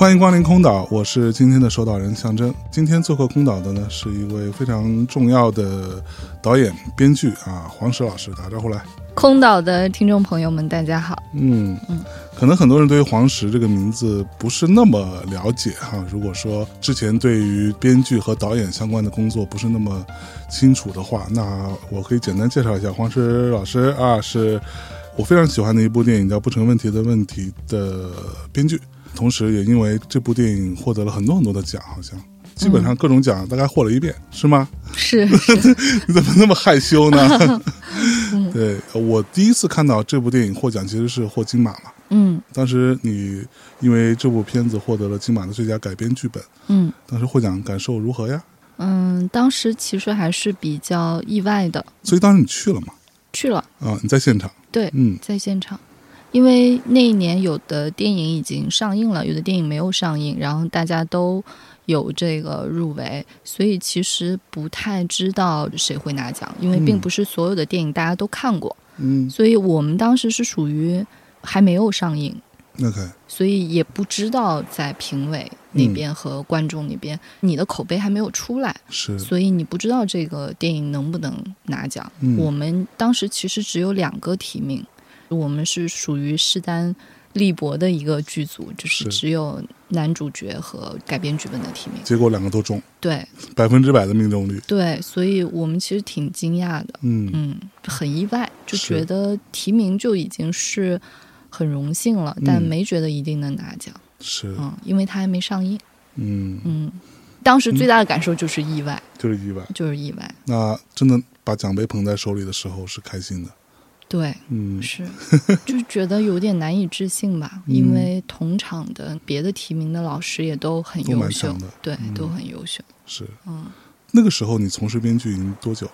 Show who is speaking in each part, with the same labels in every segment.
Speaker 1: 欢迎光临空岛，我是今天的守岛人象征。今天做客空岛的呢，是一位非常重要的导演、编剧啊，黄石老师，打招呼来。
Speaker 2: 空岛的听众朋友们，大家好。
Speaker 1: 嗯嗯，可能很多人对于黄石这个名字不是那么了解哈。如果说之前对于编剧和导演相关的工作不是那么清楚的话，那我可以简单介绍一下黄石老师啊，是我非常喜欢的一部电影叫《不成问题的问题》的编剧。同时，也因为这部电影获得了很多很多的奖，好像基本上各种奖大概获了一遍，是吗？
Speaker 2: 是，
Speaker 1: 你怎么那么害羞呢？对我第一次看到这部电影获奖，其实是获金马嘛。
Speaker 2: 嗯，
Speaker 1: 当时你因为这部片子获得了金马的最佳改编剧本。
Speaker 2: 嗯，
Speaker 1: 当时获奖感受如何呀？
Speaker 2: 嗯，当时其实还是比较意外的。
Speaker 1: 所以当时你去了吗？
Speaker 2: 去了
Speaker 1: 啊，你在现场？
Speaker 2: 对，
Speaker 1: 嗯，
Speaker 2: 在现场。因为那一年有的电影已经上映了，有的电影没有上映，然后大家都有这个入围，所以其实不太知道谁会拿奖，因为并不是所有的电影大家都看过。
Speaker 1: 嗯，
Speaker 2: 所以我们当时是属于还没有上映
Speaker 1: ，OK，
Speaker 2: 所以也不知道在评委那边和观众那边，你的口碑还没有出来，
Speaker 1: 是，
Speaker 2: 所以你不知道这个电影能不能拿奖。
Speaker 1: 嗯，
Speaker 2: 我们当时其实只有两个提名。我们是属于势单力薄的一个剧组，就是只有男主角和改编剧本的提名，
Speaker 1: 结果两个都中，
Speaker 2: 对，
Speaker 1: 百分之百的命中率，
Speaker 2: 对，所以我们其实挺惊讶的，
Speaker 1: 嗯。
Speaker 2: 嗯，很意外，就觉得提名就已经是很荣幸了，但没觉得一定能拿奖，
Speaker 1: 是，
Speaker 2: 嗯，因为它还没上映，
Speaker 1: 嗯。
Speaker 2: 嗯，当时最大的感受就是意外，
Speaker 1: 就是意外，
Speaker 2: 就是意外。
Speaker 1: 那真的把奖杯捧在手里的时候是开心的。
Speaker 2: 对，
Speaker 1: 嗯，
Speaker 2: 是，就觉得有点难以置信吧，因为同场的别的提名的老师也都很优秀，对，都很优秀。
Speaker 1: 是，
Speaker 2: 嗯，
Speaker 1: 那个时候你从事编剧已经多久了？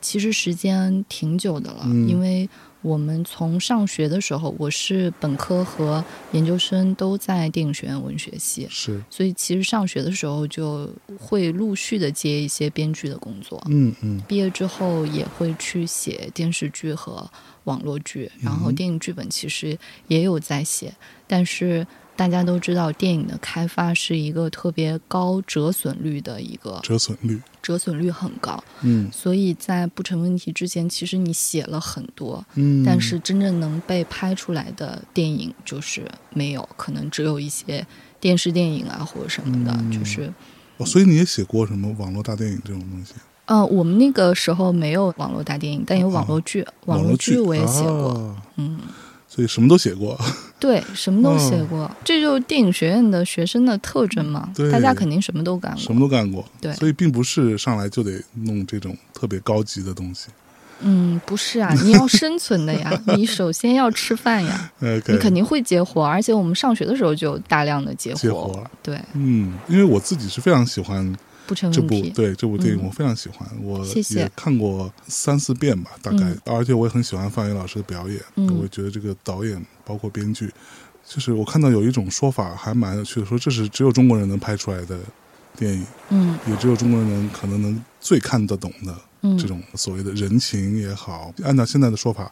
Speaker 2: 其实时间挺久的了，因为我们从上学的时候，我是本科和研究生都在电影学院文学系，
Speaker 1: 是，
Speaker 2: 所以其实上学的时候就会陆续的接一些编剧的工作，
Speaker 1: 嗯嗯，
Speaker 2: 毕业之后也会去写电视剧和。网络剧，然后电影剧本其实也有在写，但是大家都知道，电影的开发是一个特别高折损率的一个
Speaker 1: 折损率，
Speaker 2: 折损率很高。
Speaker 1: 嗯，
Speaker 2: 所以在不成问题之前，其实你写了很多，
Speaker 1: 嗯，
Speaker 2: 但是真正能被拍出来的电影就是没有，可能只有一些电视电影啊或者什么的，就是。
Speaker 1: 哦，所以你也写过什么网络大电影这种东西？
Speaker 2: 呃，我们那个时候没有网络大电影，但有网络剧。
Speaker 1: 网
Speaker 2: 络剧我也写
Speaker 1: 过，
Speaker 2: 嗯，
Speaker 1: 所以什么都写过。
Speaker 2: 对，什么都写过，这就是电影学院的学生的特征嘛。
Speaker 1: 对，
Speaker 2: 大家肯定什么都干过，
Speaker 1: 什么都干过。
Speaker 2: 对，
Speaker 1: 所以并不是上来就得弄这种特别高级的东西。
Speaker 2: 嗯，不是啊，你要生存的呀，你首先要吃饭呀。
Speaker 1: 你
Speaker 2: 肯定会接活，而且我们上学的时候就大量的接
Speaker 1: 活。
Speaker 2: 对，
Speaker 1: 嗯，因为我自己是非常喜欢。这部对这部电影我非常喜欢，我也看过三四遍吧，大概，而且我也很喜欢范伟老师的表演，嗯我觉得这个导演包括编剧，就是我看到有一种说法还蛮有趣的，说这是只有中国人能拍出来的电影，
Speaker 2: 嗯，
Speaker 1: 也只有中国人能可能能最看得懂的这种所谓的人情也好，按照现在的说法，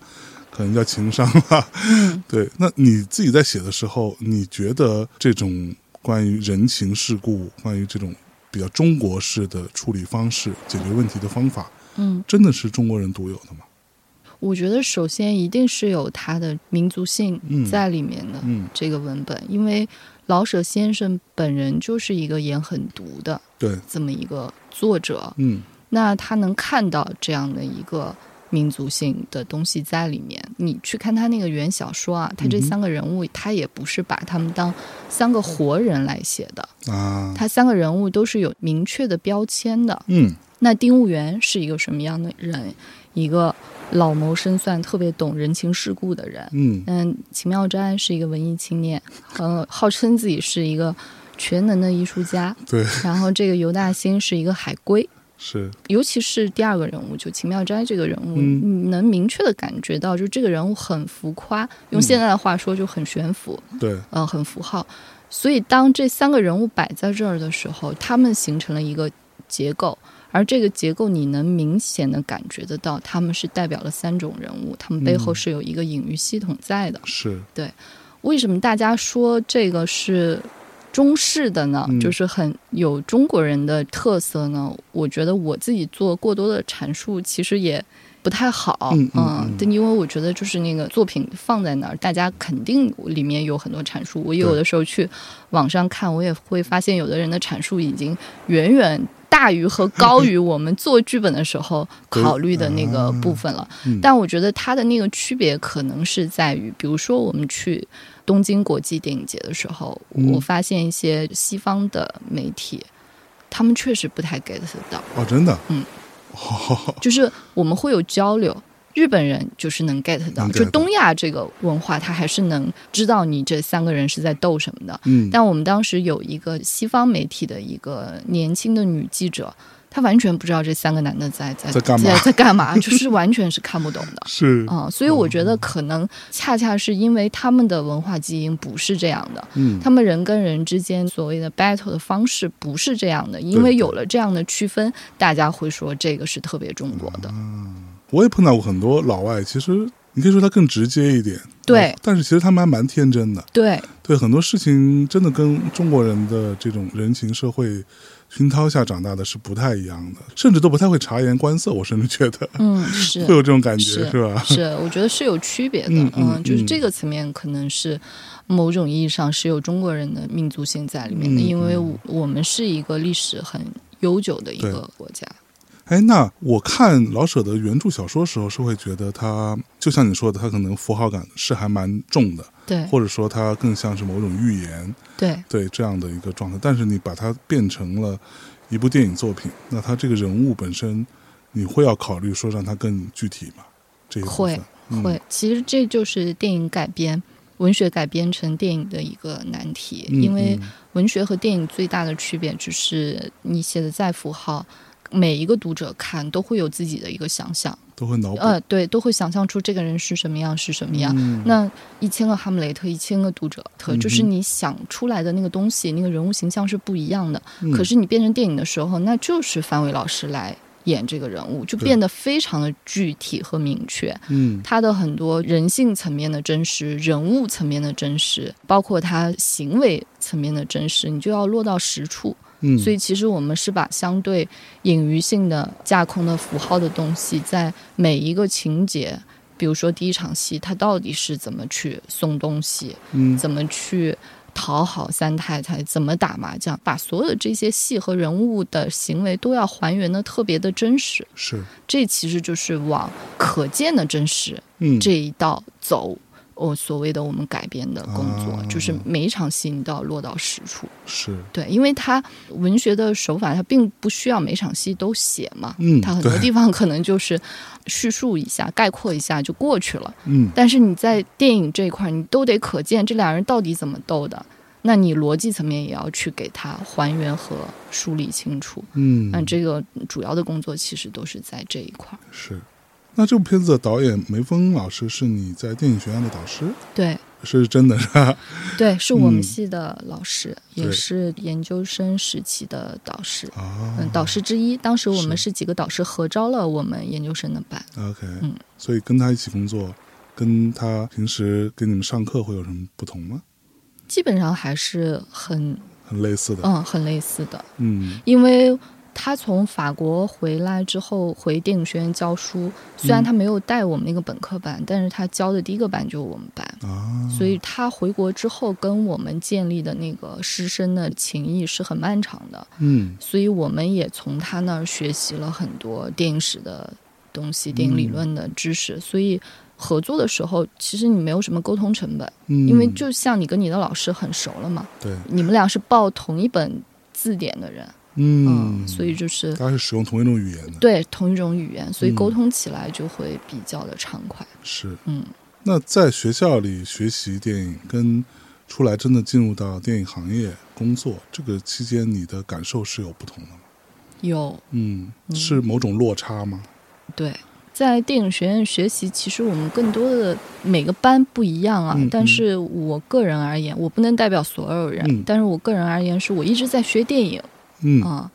Speaker 1: 可能叫情商吧，对，那你自己在写的时候，你觉得这种关于人情世故，关于这种。比较中国式的处理方式，解决问题的方法，
Speaker 2: 嗯，
Speaker 1: 真的是中国人独有的吗？
Speaker 2: 我觉得首先一定是有它的民族性在里面的这个文本，因为老舍先生本人就是一个眼很毒的，
Speaker 1: 对，
Speaker 2: 这么一个作者，
Speaker 1: 嗯，
Speaker 2: 那他能看到这样的一个。民族性的东西在里面。你去看他那个原小说啊，他这三个人物，他也不是把他们当三个活人来写的
Speaker 1: 啊。
Speaker 2: 他三个人物都是有明确的标签的。
Speaker 1: 嗯，
Speaker 2: 那丁务员是一个什么样的人？一个老谋深算、特别懂人情世故的人。
Speaker 1: 嗯
Speaker 2: 嗯，秦妙斋是一个文艺青年，呃，号称自己是一个全能的艺术家。
Speaker 1: 对，
Speaker 2: 然后这个尤大兴是一个海归，
Speaker 1: 是。
Speaker 2: 尤其是第二个人物，就秦妙斋这个人物，
Speaker 1: 嗯。
Speaker 2: 你能明确的感觉到，就这个人物很浮夸，用现在的话说就很悬浮，
Speaker 1: 对，
Speaker 2: 呃，很符号。所以当这三个人物摆在这儿的时候，他们形成了一个结构，而这个结构你能明显的感觉得到，他们是代表了三种人物，他们背后
Speaker 1: 嗯。
Speaker 2: 是有一个隐喻系统在的。
Speaker 1: 是。对。
Speaker 2: 为什么大家说这个是中式的呢？
Speaker 1: 嗯
Speaker 2: 就是很有中国人的特色呢？我觉得我自己做过多的阐述，其实也不太好。
Speaker 1: 嗯
Speaker 2: 但因为我觉得就是那个作品放在那儿，大家肯定里面有很多阐述。我有的时候去网上看，我也会发现有的人的阐述已经远远。大于和高于我们做剧本的时候考虑的那个部分了，
Speaker 1: 嗯
Speaker 2: 但我觉得它的那个区别可能是在于，比如说我们去东京国际电影节的时候，
Speaker 1: 嗯。
Speaker 2: 我发现一些西方的媒体，他们确实不太 get 得到，
Speaker 1: 哦，真的，
Speaker 2: 嗯。
Speaker 1: 哦，
Speaker 2: 就是我们会有交流。日本人就是能 get 到，就东亚这个文化，他还是能知道你这三个人是在斗什么的。
Speaker 1: 嗯，
Speaker 2: 但我们当时有一个西方媒体的一个年轻的女记者，她完全不知道这三个男的在在
Speaker 1: 在干嘛？
Speaker 2: 在在干嘛，就是完全是看不懂的。
Speaker 1: 是，
Speaker 2: 啊、所以我觉得可能恰恰是因为他们的文化基因不是这样的，
Speaker 1: 嗯，
Speaker 2: 他们人跟人之间所谓的 battle 的方式不是这样的，因为有了这样的区分，大家会说这个是特别中国的。
Speaker 1: 嗯我也碰到过很多老外，其实你可以说他更直接一点，
Speaker 2: 对。
Speaker 1: 呃但是其实他们还蛮天真的，
Speaker 2: 对。
Speaker 1: 对很多事情真的跟中国人的这种人情社会熏陶下长大的是不太一样的，甚至都不太会察言观色，我甚至觉得。
Speaker 2: 嗯，是。
Speaker 1: 会有这种感觉，
Speaker 2: 是
Speaker 1: 是吧？
Speaker 2: 是，我觉得是有区别的。
Speaker 1: 嗯嗯
Speaker 2: 就是
Speaker 1: 嗯
Speaker 2: 这个层面可能是某种意义上是有中国人的民族性在里面的，
Speaker 1: 嗯
Speaker 2: 因为我们是一个历史很悠久的一个国家。
Speaker 1: 哎，那我看老舍的原著小说的时候，是会觉得他就像你说的，他可能符号感是还蛮重的，
Speaker 2: 对
Speaker 1: 或者说他更像是某种预言，
Speaker 2: 对
Speaker 1: 对这样的一个状态。但是你把它变成了一部电影作品，那他这个人物本身，你会要考虑说让他更具体吗？这一部
Speaker 2: 会
Speaker 1: 嗯
Speaker 2: 会，其实这就是电影改编、文学改编成电影的一个难题，
Speaker 1: 嗯
Speaker 2: 因为
Speaker 1: 嗯
Speaker 2: 文学和电影最大的区别就是你写的再符号。每一个读者看都会有自己的一个想象，
Speaker 1: 都会脑补。
Speaker 2: 呃，对，都会想象出这个人是什么样，是什么样。
Speaker 1: 嗯
Speaker 2: 那一千个哈姆雷特，一千个读者就是你想出来的那个东西，那个人物形象是不一样的。
Speaker 1: 嗯
Speaker 2: 可是你变成电影的时候，那就是范伟老师来演这个人物，就变得非常的具体和明确。
Speaker 1: 嗯
Speaker 2: 他的很多人性层面的真实、人物层面的真实，包括他行为层面的真实，你就要落到实处。
Speaker 1: 嗯，
Speaker 2: 所以其实我们是把相对隐喻性的架空的符号的东西，在每一个情节，比如说第一场戏，他到底是怎么去送东西，
Speaker 1: 嗯
Speaker 2: 怎么去讨好三太太，怎么打麻将，把所有的这些戏和人物的行为都要还原的特别的真实。
Speaker 1: 是
Speaker 2: 这其实就是往可见的真实
Speaker 1: 嗯
Speaker 2: 这一道走。我、所谓的我们改编的工作，
Speaker 1: 啊
Speaker 2: 就是每一场戏你都要落到实处。
Speaker 1: 是
Speaker 2: 对，因为它文学的手法，它并不需要每场戏都写嘛，
Speaker 1: 嗯
Speaker 2: 它很多地方可能就是叙述一下、概括一下就过去了。
Speaker 1: 嗯
Speaker 2: 但是你在电影这一块，你都得可见这俩人到底怎么斗的，那你逻辑层面也要去给它还原和梳理清楚。
Speaker 1: 嗯
Speaker 2: 那这个主要的工作其实都是在这一块儿。
Speaker 1: 是。那这部片子的导演梅峰老师是你在电影学院的导师，
Speaker 2: 对
Speaker 1: 是真的是吧？
Speaker 2: 对，是我们
Speaker 1: 嗯
Speaker 2: 系的老师，
Speaker 1: 对
Speaker 2: 也是研究生时期的导师。
Speaker 1: 啊，
Speaker 2: 嗯，导师之一。当时我们
Speaker 1: 是
Speaker 2: 是几个导师合招了我们研究生的班。
Speaker 1: OK，
Speaker 2: 嗯
Speaker 1: 所以跟他一起工作，跟他平时给你们上课会有什么不同吗？
Speaker 2: 基本上还是很
Speaker 1: 很类似的，
Speaker 2: 嗯很类似的，
Speaker 1: 嗯
Speaker 2: 因为他从法国回来之后回电影学院教书，虽然
Speaker 1: 嗯。
Speaker 2: 他没有带我们那个本科班，但是他教的第一个班就是我们班。
Speaker 1: 啊，
Speaker 2: 所以他回国之后跟我们建立的那个师生的情谊是很漫长的，
Speaker 1: 嗯。
Speaker 2: 所以我们也从他那儿学习了很多电影史的东西、电影理论的知识，所以合作的时候，其实你没有什么沟通成本，
Speaker 1: 嗯，
Speaker 2: 因为就像你跟你的老师很熟了嘛，
Speaker 1: 对，
Speaker 2: 你们俩是报同一本字典的人，
Speaker 1: 嗯，
Speaker 2: 所以就是
Speaker 1: 大家是使用同一种语言的，
Speaker 2: 对同一种语言，所以
Speaker 1: 嗯
Speaker 2: 沟通起来就会比较的畅快。
Speaker 1: 是。
Speaker 2: 嗯，
Speaker 1: 那在学校里学习电影，跟出来真的进入到电影行业工作，这个期间你的感受是有不同的吗？
Speaker 2: 有
Speaker 1: 嗯，
Speaker 2: 嗯
Speaker 1: 是某种落差吗？
Speaker 2: 对，在电影学院学习，其实我们更多的每个班不一样啊。
Speaker 1: 嗯
Speaker 2: 但是我个人而言，我不能代表所有人，
Speaker 1: 嗯
Speaker 2: 但是我个人而言，是我一直在学电影
Speaker 1: 嗯
Speaker 2: 啊，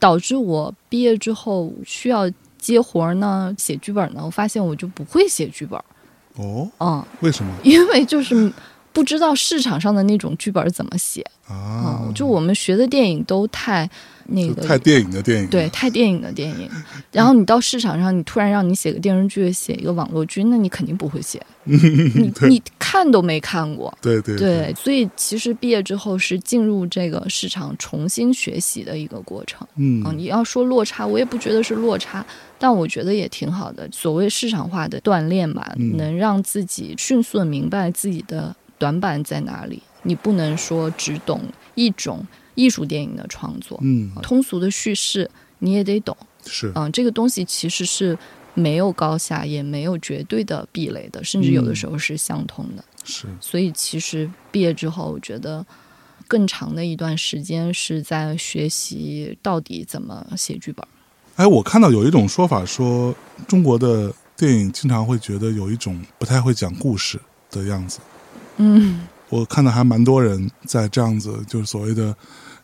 Speaker 2: 导致我毕业之后需要接活儿呢，写剧本呢，我发现我就不会写剧本，
Speaker 1: 哦，
Speaker 2: 嗯，
Speaker 1: 为什么
Speaker 2: 因为就是不知道市场上的那种剧本怎么写
Speaker 1: 啊
Speaker 2: 啊。？就我们学的电影都太那个
Speaker 1: 太电影的电影，
Speaker 2: 对，太电影的电影，然后你到市场上，你突然让你写个电视剧，写一个网络剧，那你肯定不会写，你你看都没看过。
Speaker 1: 对对
Speaker 2: 对，所以其实毕业之后是进入这个市场重新学习的一个过程
Speaker 1: 嗯
Speaker 2: 啊。你要说落差，我也不觉得是落差，但我觉得也挺好的。所谓市场化的锻炼吧，
Speaker 1: 嗯
Speaker 2: 能让自己迅速的明白自己的短板在哪里。你不能说只懂一种艺术电影的创作，
Speaker 1: 嗯
Speaker 2: 通俗的叙事你也得懂。
Speaker 1: 是
Speaker 2: 嗯，这个东西其实是没有高下，也没有绝对的壁垒的，甚至有的时候是相通的。
Speaker 1: 是
Speaker 2: 所以其实毕业之后，我觉得更长的一段时间是在学习到底怎么写剧本。
Speaker 1: 哎，我看到有一种说法说，中国的电影经常会觉得有一种不太会讲故事的样子。
Speaker 2: 嗯
Speaker 1: 我看到还蛮多人在这样子，就是所谓的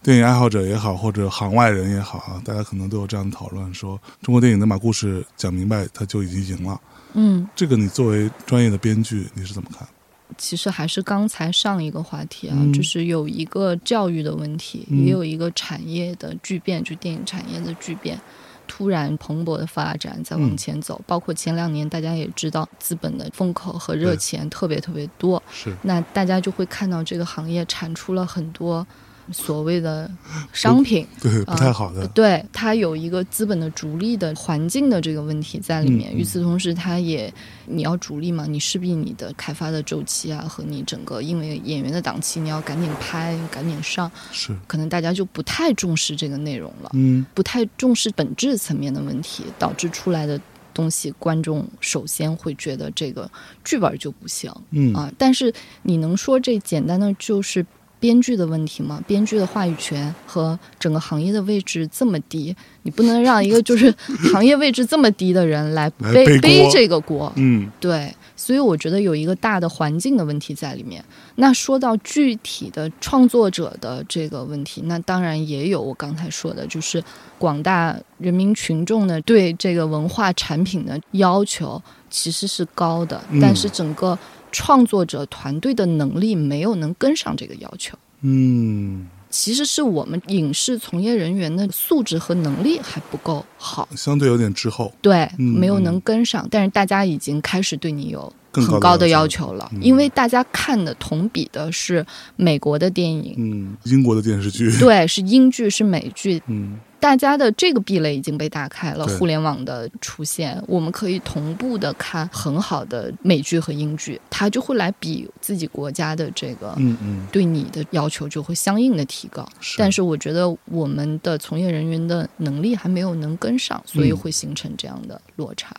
Speaker 1: 电影爱好者也好，或者行外人也好啊，大家可能都有这样的讨论，说中国电影能把故事讲明白，他就已经赢了。
Speaker 2: 嗯，
Speaker 1: 这个你作为专业的编剧，你是怎么看？
Speaker 2: 其实还是刚才上一个话题啊，
Speaker 1: 嗯
Speaker 2: 就是有一个教育的问题，
Speaker 1: 嗯
Speaker 2: 也有一个产业的巨变，就电影产业的巨变。突然蓬勃的发展，再往
Speaker 1: 嗯
Speaker 2: 前走，包括前两年大家也知道，资本的风口和热钱特别特别多，
Speaker 1: 是
Speaker 2: 那大家就会看到这个行业产出了很多所谓的商品，
Speaker 1: 对不太好的，
Speaker 2: 对它有一个资本的逐利的环境的这个问题在里面。与此同时，它也你要逐利嘛，你势必你的开发的周期啊和你整个因为演员的档期，你要赶紧拍，赶紧上，
Speaker 1: 是。
Speaker 2: 可能大家就不太重视这个内容了，
Speaker 1: 嗯。
Speaker 2: 不太重视本质层面的问题，导致出来的。东西，观众首先会觉得这个剧本就不行，
Speaker 1: 嗯。
Speaker 2: 啊，但是你能说这简单的就是编剧的问题吗？编剧的话语权和整个行业的位置这么低，你不能让一个就是 行业位置这么低的人来
Speaker 1: 来
Speaker 2: 背
Speaker 1: 背
Speaker 2: 这个锅。
Speaker 1: 嗯
Speaker 2: 对，所以我觉得有一个大的环境的问题在里面。那说到具体的创作者的这个问题，那当然也有我刚才说的，就是广大人民群众呢对这个文化产品的要求其实是高的，
Speaker 1: 嗯
Speaker 2: 但是整个创作者团队的能力没有能跟上这个要求。
Speaker 1: 嗯，
Speaker 2: 其实是我们影视从业人员的素质和能力还不够好，
Speaker 1: 相对有点滞后，
Speaker 2: 对，
Speaker 1: 嗯
Speaker 2: 没有能跟上。但是大家已经开始对你有
Speaker 1: 更
Speaker 2: 很高的
Speaker 1: 要求
Speaker 2: 了，
Speaker 1: 嗯
Speaker 2: 因为大家看的同比的是美国的电影，
Speaker 1: 嗯，英国的电视剧，
Speaker 2: 对，是英剧，是美剧，
Speaker 1: 嗯
Speaker 2: 大家的这个壁垒已经被打开了。互联网的出现，我们可以同步的看很好的美剧和英剧，它就会来比自己国家的这个。
Speaker 1: 嗯嗯，
Speaker 2: 对你的要求就会相应的提高，
Speaker 1: 是
Speaker 2: 但是我觉得我们的从业人员的能力还没有能跟上，所以
Speaker 1: 嗯
Speaker 2: 会形成这样的落差。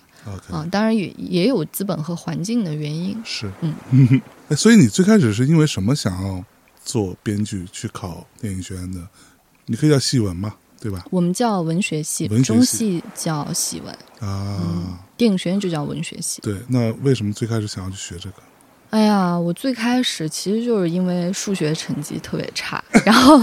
Speaker 2: 啊，当然也也有资本和环境的原因。
Speaker 1: 是，
Speaker 2: 嗯
Speaker 1: 哎，所以你最开始是因为什么想要做编剧去考电影学院的？你可以叫戏文嘛，对吧？
Speaker 2: 我们叫文学系，
Speaker 1: 文学系
Speaker 2: 中戏叫戏文，
Speaker 1: 啊，
Speaker 2: 电影学院就叫文学系。
Speaker 1: 对，那为什么最开始想要去学这个？
Speaker 2: 哎呀，我最开始其实就是因为数学成绩特别差，然后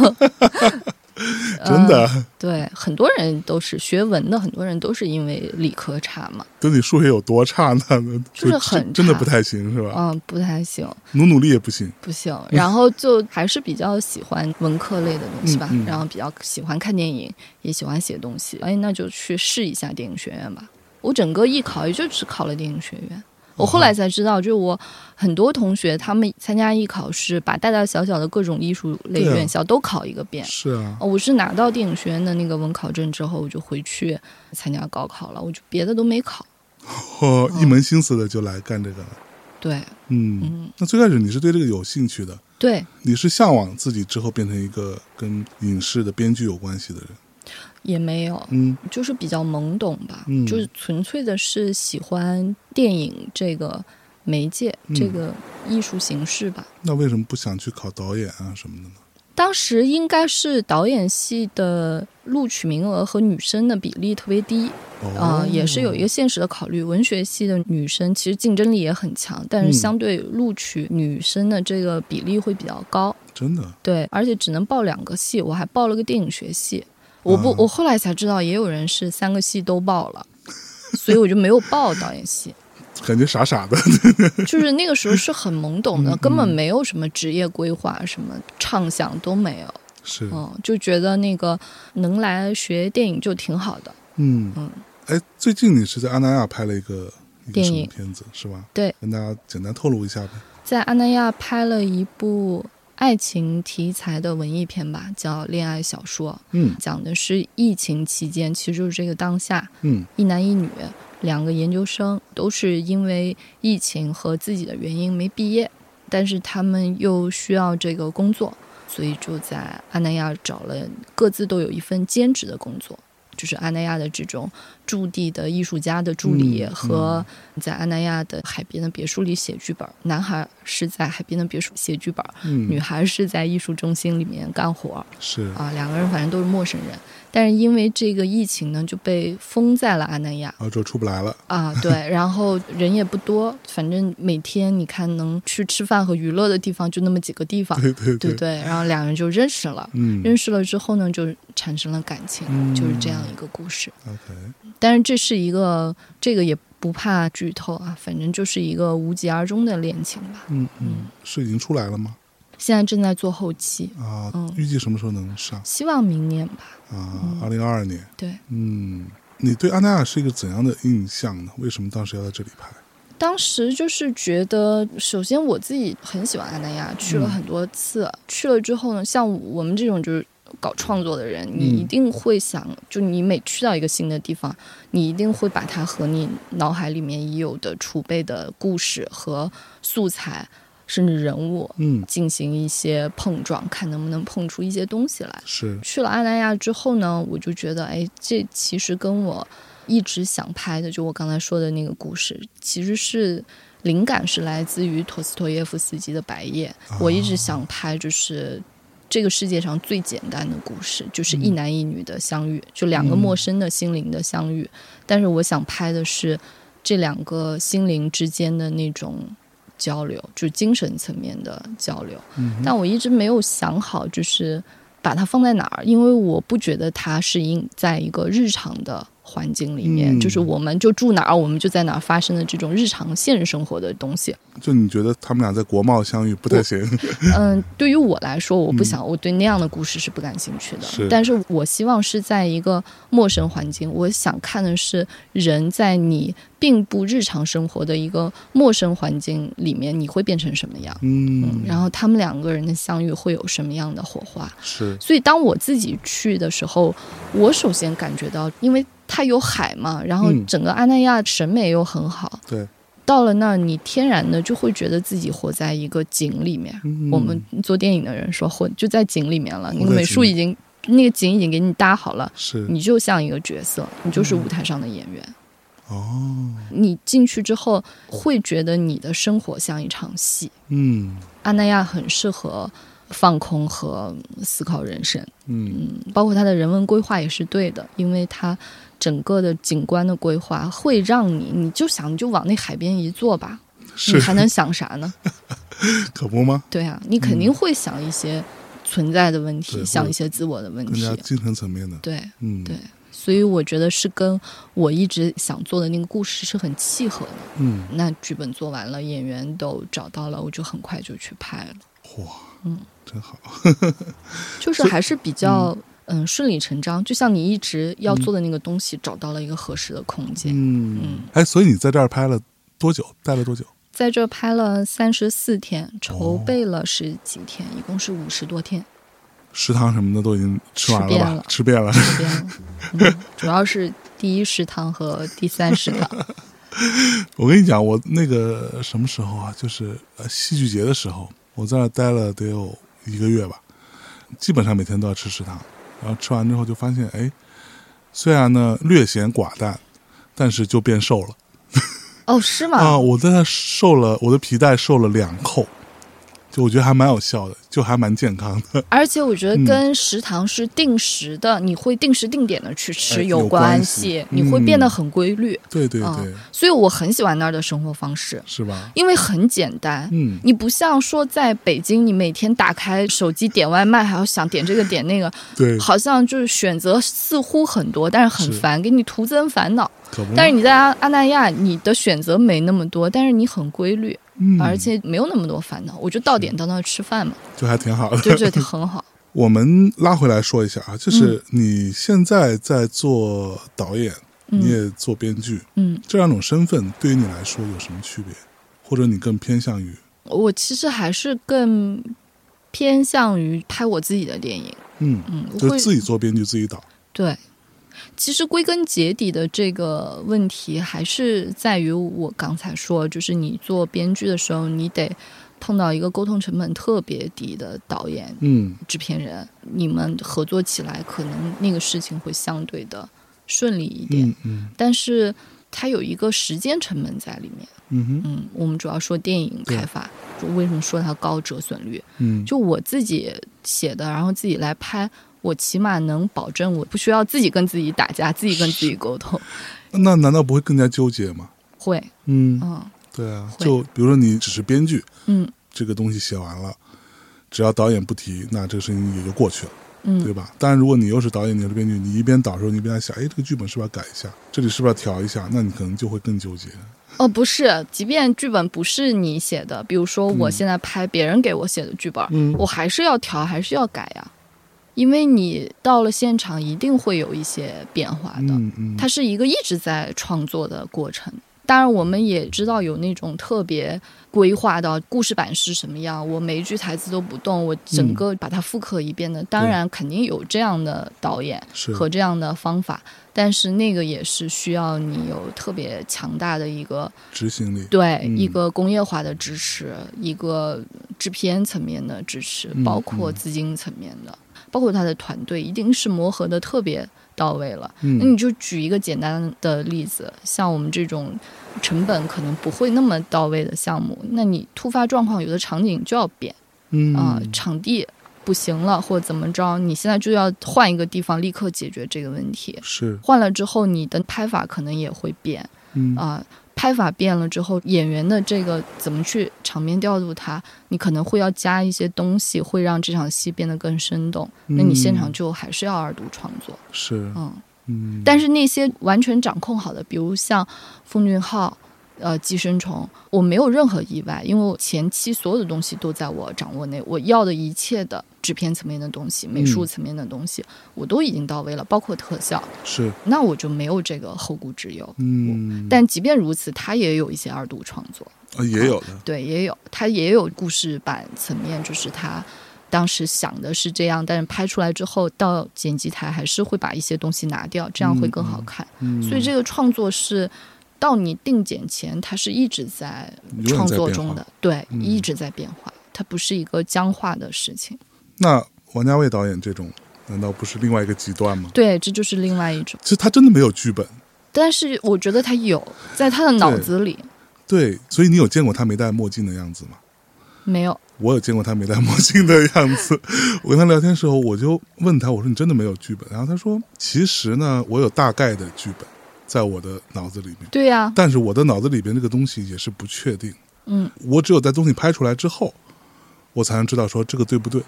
Speaker 1: 真的，
Speaker 2: 呃对很多人都是学文的，很多人都是因为理科差嘛，
Speaker 1: 等你数学有多差呢？
Speaker 2: 就是很差
Speaker 1: 真的不太行，是吧？
Speaker 2: 嗯，不太行，
Speaker 1: 努努力也不行。
Speaker 2: 不行。然后就还是比较喜欢文科类的东西吧，
Speaker 1: 嗯嗯
Speaker 2: 然后比较喜欢看电影，也喜欢写东西。哎，那就去试一下电影学院吧。我整个艺考也就只考了电影学院。我后来才知道，就是我很多同学他们参加艺考是把大大小小的各种艺术类院校都考一个遍。
Speaker 1: 是啊，
Speaker 2: 哦，我是拿到电影学院的那个文考证之后，我就回去参加高考了，我就别的都没考。
Speaker 1: 哦，一门心思的就来干这个了。
Speaker 2: 对，
Speaker 1: 嗯，
Speaker 2: 嗯，
Speaker 1: 那最开始你是对这个有兴趣的，
Speaker 2: 对，
Speaker 1: 你是向往自己之后变成一个跟影视的编剧有关系的人？
Speaker 2: 也没有，
Speaker 1: 嗯
Speaker 2: 就是比较懵懂吧，
Speaker 1: 嗯
Speaker 2: 就是纯粹的是喜欢电影这个媒介、
Speaker 1: 嗯
Speaker 2: 这个艺术形式吧。
Speaker 1: 那为什么不想去考导演啊什么的呢？
Speaker 2: 当时应该是导演系的录取名额和女生的比例特别低啊、
Speaker 1: 哦，
Speaker 2: 也是有一个现实的考虑。文学系的女生其实竞争力也很强，但是
Speaker 1: 嗯
Speaker 2: 相对录取女生的这个比例会比较高。
Speaker 1: 真的
Speaker 2: 对，而且只能报两个系，我还报了个电影学系。我不，
Speaker 1: 啊
Speaker 2: 我后来才知道，也有人是三个系都报了，所以我就没有报导演系。
Speaker 1: 感觉傻傻的。
Speaker 2: 就是那个时候是很懵懂的，
Speaker 1: 嗯
Speaker 2: 根本没有什么职业规划，什么畅想都没有。
Speaker 1: 是，
Speaker 2: 嗯，就觉得那个能来学电影就挺好的。
Speaker 1: 嗯
Speaker 2: 嗯，
Speaker 1: 哎，最近你是在阿那亚拍了一个
Speaker 2: 电影
Speaker 1: 片子是吧？
Speaker 2: 对，
Speaker 1: 跟大家简单透露一下呗。
Speaker 2: 在阿那亚拍了一部爱情题材的文艺片吧，叫《恋爱小说》，
Speaker 1: 嗯
Speaker 2: 讲的是疫情期间，其实就是这个当下，
Speaker 1: 嗯
Speaker 2: 一男一女两个研究生都是因为疫情和自己的原因没毕业，但是他们又需要这个工作，所以就在阿那亚找了各自都有一份兼职的工作。就是阿那亚的这种驻地的艺术家的助理
Speaker 1: 嗯
Speaker 2: 和在阿那亚的海边的别墅里写剧本，男孩是在海边的别墅写剧本，
Speaker 1: 嗯，
Speaker 2: 女孩是在艺术中心里面干活。
Speaker 1: 是。
Speaker 2: 啊，两个人反正都是陌生人，但是因为这个疫情呢，就被封在了阿那亚
Speaker 1: 然后就出不来了。
Speaker 2: 啊。对，然后人也不多，反正每天你看能去吃饭和娱乐的地方就那么几个地方，
Speaker 1: 对对
Speaker 2: 对？然后两人就认识了，
Speaker 1: 嗯
Speaker 2: 认识了之后呢，就产生了感情，
Speaker 1: 嗯
Speaker 2: 就是这样一个故事。
Speaker 1: ，OK，
Speaker 2: 但是这是一个，这个也不怕剧透啊，反正就是一个无疾而终的恋情吧。
Speaker 1: 嗯嗯，是已经出来了吗？
Speaker 2: 现在正在做后期，
Speaker 1: 啊
Speaker 2: 嗯，
Speaker 1: 预计什么时候能上
Speaker 2: 希望明年吧。
Speaker 1: 啊？二零二二年。
Speaker 2: 对，
Speaker 1: 嗯，你对阿那亚是一个怎样的印象呢？为什么当时要在这里拍？
Speaker 2: 当时就是觉得，首先我自己很喜欢阿那亚，去了
Speaker 1: 嗯
Speaker 2: 很多次。去了之后呢，像我们这种就是搞创作的人，你
Speaker 1: 嗯
Speaker 2: 一定会想，就你每去到一个新的地方，你一定会把它和你脑海里面已有的储备的故事和素材，甚至人物
Speaker 1: 嗯，
Speaker 2: 进行一些碰撞，看能不能碰出一些东西来。
Speaker 1: 是，
Speaker 2: 去了阿那亚之后呢，我就觉得，哎，这其实跟我一直想拍的，就我刚才说的那个故事，其实是灵感是来自于陀思妥耶夫斯基的《白夜》我一直想拍，就是这个世界上最简单的故事，就是一男一女的相遇，就两个陌生的心灵的相遇。但是我想拍的是这两个心灵之间的那种交流，就是精神层面的交流。
Speaker 1: 嗯
Speaker 2: 但我一直没有想好，就是把它放在哪儿，因为我不觉得它是应在一个日常的环境里面，
Speaker 1: 嗯
Speaker 2: 就是我们就住哪儿，我们就在哪儿发生的这种日常现实生活的东西。
Speaker 1: 就你觉得他们俩在国贸相遇不太行？
Speaker 2: 嗯，对于我来说，我不想，我对那样的故事是不感兴趣的。
Speaker 1: 是
Speaker 2: 但是我希望是在一个陌生环境，我想看的是人在你并不日常生活的一个陌生环境里面，你会变成什么样。
Speaker 1: 嗯，
Speaker 2: 然后他们两个人的相遇会有什么样的火花？
Speaker 1: 是，
Speaker 2: 所以当我自己去的时候，我首先感觉到，因为它有海嘛，然后
Speaker 1: 嗯。
Speaker 2: 整个阿那亚审美又很好，
Speaker 1: 对，
Speaker 2: 到了那儿你天然的就会觉得自己活在一个井里面。
Speaker 1: 嗯。
Speaker 2: 我们做电影的人说，活就在井里面了，
Speaker 1: 活
Speaker 2: 那个美术已经那个井已经给你搭好了，
Speaker 1: 是。
Speaker 2: 你就像一个角色，你就是舞台上的演员。
Speaker 1: 哦，
Speaker 2: 你进去之后，会觉得你的生活像一场戏。
Speaker 1: 嗯。
Speaker 2: 阿那亚很适合放空和思考人生。
Speaker 1: 嗯。
Speaker 2: 嗯，包括他的人文规划也是对的，因为它整个的景观的规划会让你，你就想你就往那海边一坐吧，你，还能想啥呢？
Speaker 1: 可不吗？
Speaker 2: 对啊，你肯定会想一些存在的问题，
Speaker 1: 对
Speaker 2: 想一些自我的问题
Speaker 1: 更加。精神层面的，
Speaker 2: 对
Speaker 1: 嗯，
Speaker 2: 对，所以我觉得是跟我一直想做的那个故事是很契合的。
Speaker 1: 嗯，
Speaker 2: 那剧本做完了，演员都找到了，我就很快就去拍了，
Speaker 1: 哇，
Speaker 2: 嗯，
Speaker 1: 真好，
Speaker 2: 就是还是比较。嗯，顺理成章，就像你一直要做的那个东西，找到了一个合适的空间。
Speaker 1: 嗯，哎，所以你在这儿拍了多久？待了多久？
Speaker 2: 在这拍了三十四天，筹备了十几天，一共是五十多天，
Speaker 1: 食堂什么的都已经吃完了吧？吃遍了。
Speaker 2: 这边、嗯，主要是第一食堂和第三食堂。
Speaker 1: 我跟你讲，我那个什么时候啊？就是呃戏剧节的时候，我在那儿待了得有一个月吧，基本上每天都要吃食堂，然后吃完之后就发现，哎，虽然呢略显寡淡，但是就变瘦了
Speaker 2: 哦，是吗？
Speaker 1: 啊！我在那瘦了，我的皮带瘦了两扣，就我觉得还蛮有效的，就还蛮健康的。
Speaker 2: 而且我觉得跟食堂是定时的，你会定时定点的去
Speaker 1: 哎
Speaker 2: 吃
Speaker 1: 有
Speaker 2: 关
Speaker 1: 关系
Speaker 2: 你会变得
Speaker 1: 嗯
Speaker 2: 很规律。
Speaker 1: 对对对，
Speaker 2: 嗯所以我很喜欢那儿的生活方式，
Speaker 1: 是吧？
Speaker 2: 因为很简单。
Speaker 1: 嗯，
Speaker 2: 你不像说在北京，你每天打开手机点外卖，还要想点这个点那个，
Speaker 1: 对，
Speaker 2: 好像就是选择似乎很多，但是很烦，给你徒增烦恼。但是你在阿阿那亚，你的选择没那么多，但是你很规律，
Speaker 1: 嗯，
Speaker 2: 而且没有那么多烦恼。我就到点到那儿吃饭嘛，
Speaker 1: 就还挺好的。
Speaker 2: 就觉得很好。
Speaker 1: 我们拉回来说一下啊，就是你现在在做导演，你
Speaker 2: 嗯
Speaker 1: 也做编剧，
Speaker 2: 嗯，
Speaker 1: 这两种身份对于你来说有什么区别？或者你更偏向于
Speaker 2: 我其实还是更偏向于拍我自己的电影。
Speaker 1: 嗯，
Speaker 2: 嗯，我会
Speaker 1: 就自己做编剧自己导，
Speaker 2: 对。其实归根结底的这个问题，还是在于我刚才说，就是你做编剧的时候，你得碰到一个沟通成本特别低的导演、
Speaker 1: 嗯
Speaker 2: 制片人，你们合作起来，可能那个事情会相对的顺利一点。
Speaker 1: 嗯嗯
Speaker 2: 但是它有一个时间成本在里面。
Speaker 1: 嗯哼
Speaker 2: 嗯，我们主要说电影开发，就为什么说它高折损率？
Speaker 1: 嗯，
Speaker 2: 就我自己写的，然后自己来拍，我起码能保证我不需要自己跟自己打架，自己跟自己沟通。
Speaker 1: 那难道不会更加纠结吗？
Speaker 2: 会，
Speaker 1: 嗯，
Speaker 2: 嗯
Speaker 1: 对啊，就比如说你只是编剧，
Speaker 2: 嗯
Speaker 1: 这个东西写完了，只要导演不提，那这个事情也就过去了。嗯对
Speaker 2: 嗯，
Speaker 1: 吧？当然，如果你又是导演，你又是编剧，你一边导的时候，你一边在想，哎，这个剧本是不是要改一下？这里是不是要调一下？那你可能就会更纠结。
Speaker 2: 哦，不是，即便剧本不是你写的，比如说我现在拍别人给我写的剧本，
Speaker 1: 嗯
Speaker 2: 我还是要调，还是要改呀，因为你到了现场一定会有一些变化的。
Speaker 1: 嗯嗯，
Speaker 2: 它是一个一直在创作的过程。当然，我们也知道有那种特别规划到故事版是什么样，我每一句台词都不动，我整个把它复刻一遍的。当然，肯定有这样的导演和这样的方法，但是那个也是需要你有特别强大的一个
Speaker 1: 执行力。
Speaker 2: 对、
Speaker 1: 嗯
Speaker 2: 一个工业化的支持，一个制片层面的支持，
Speaker 1: 嗯
Speaker 2: 包括资金层面的，包括他的团队，一定是磨合的特别到位了。那
Speaker 1: 嗯
Speaker 2: 你就举一个简单的例子，像我们这种成本可能不会那么到位的项目，那你突发状况，有的场景就要变。
Speaker 1: 嗯。
Speaker 2: 啊、场地不行了或者怎么着，你现在就要换一个地方，立刻解决这个问题。
Speaker 1: 是。
Speaker 2: 换了之后，你的拍法可能也会变。
Speaker 1: 嗯。
Speaker 2: 啊、拍法变了之后，演员的这个怎么去场面调度它，你可能会要加一些东西，会让这场戏变得更生动。那你现场
Speaker 1: 嗯
Speaker 2: 就还是要二度创作，
Speaker 1: 是
Speaker 2: 嗯。
Speaker 1: 嗯，
Speaker 2: 但是那些完全掌控好的，比如像奉俊昊、呃寄生虫，我没有任何意外，因为我前期所有的东西都在我掌握内，我要的一切的制片层面的东西、美术层面的东西，我都已经到位了，包括特效，
Speaker 1: 是。
Speaker 2: 那我就没有这个后顾之忧。
Speaker 1: 嗯，
Speaker 2: 但即便如此，他也有一些二度创作，
Speaker 1: 啊也有的，
Speaker 2: 对，也有，他也有故事版层面，就是他当时想的是这样，但是拍出来之后到剪辑台还是会把一些东西拿掉，这样会更好看。
Speaker 1: 嗯，
Speaker 2: 所以这。个创作是到你定检前，它是一直在创作中的，对，
Speaker 1: 嗯
Speaker 2: 一直在变化，它不是一个僵化的事情。
Speaker 1: 那王家卫导演这种，难道不是另外一个极端吗？
Speaker 2: 对，这就是另外一种。
Speaker 1: 其实他真的没有剧本，
Speaker 2: 但是我觉得他有在他的脑子里
Speaker 1: 对，所以你有见过他没戴墨镜的样子吗？
Speaker 2: 没有，
Speaker 1: 我有见过他没戴墨镜的样子。我跟他聊天的时候，我就问他，我说你真的没有剧本？然后他说，其实呢，我有大概的剧本在我的脑子里面，
Speaker 2: 对呀、
Speaker 1: 但是我的脑子里边这个东西也是不确定。
Speaker 2: 嗯，
Speaker 1: 我只有在东西拍出来之后，我才能知道说这个对不对。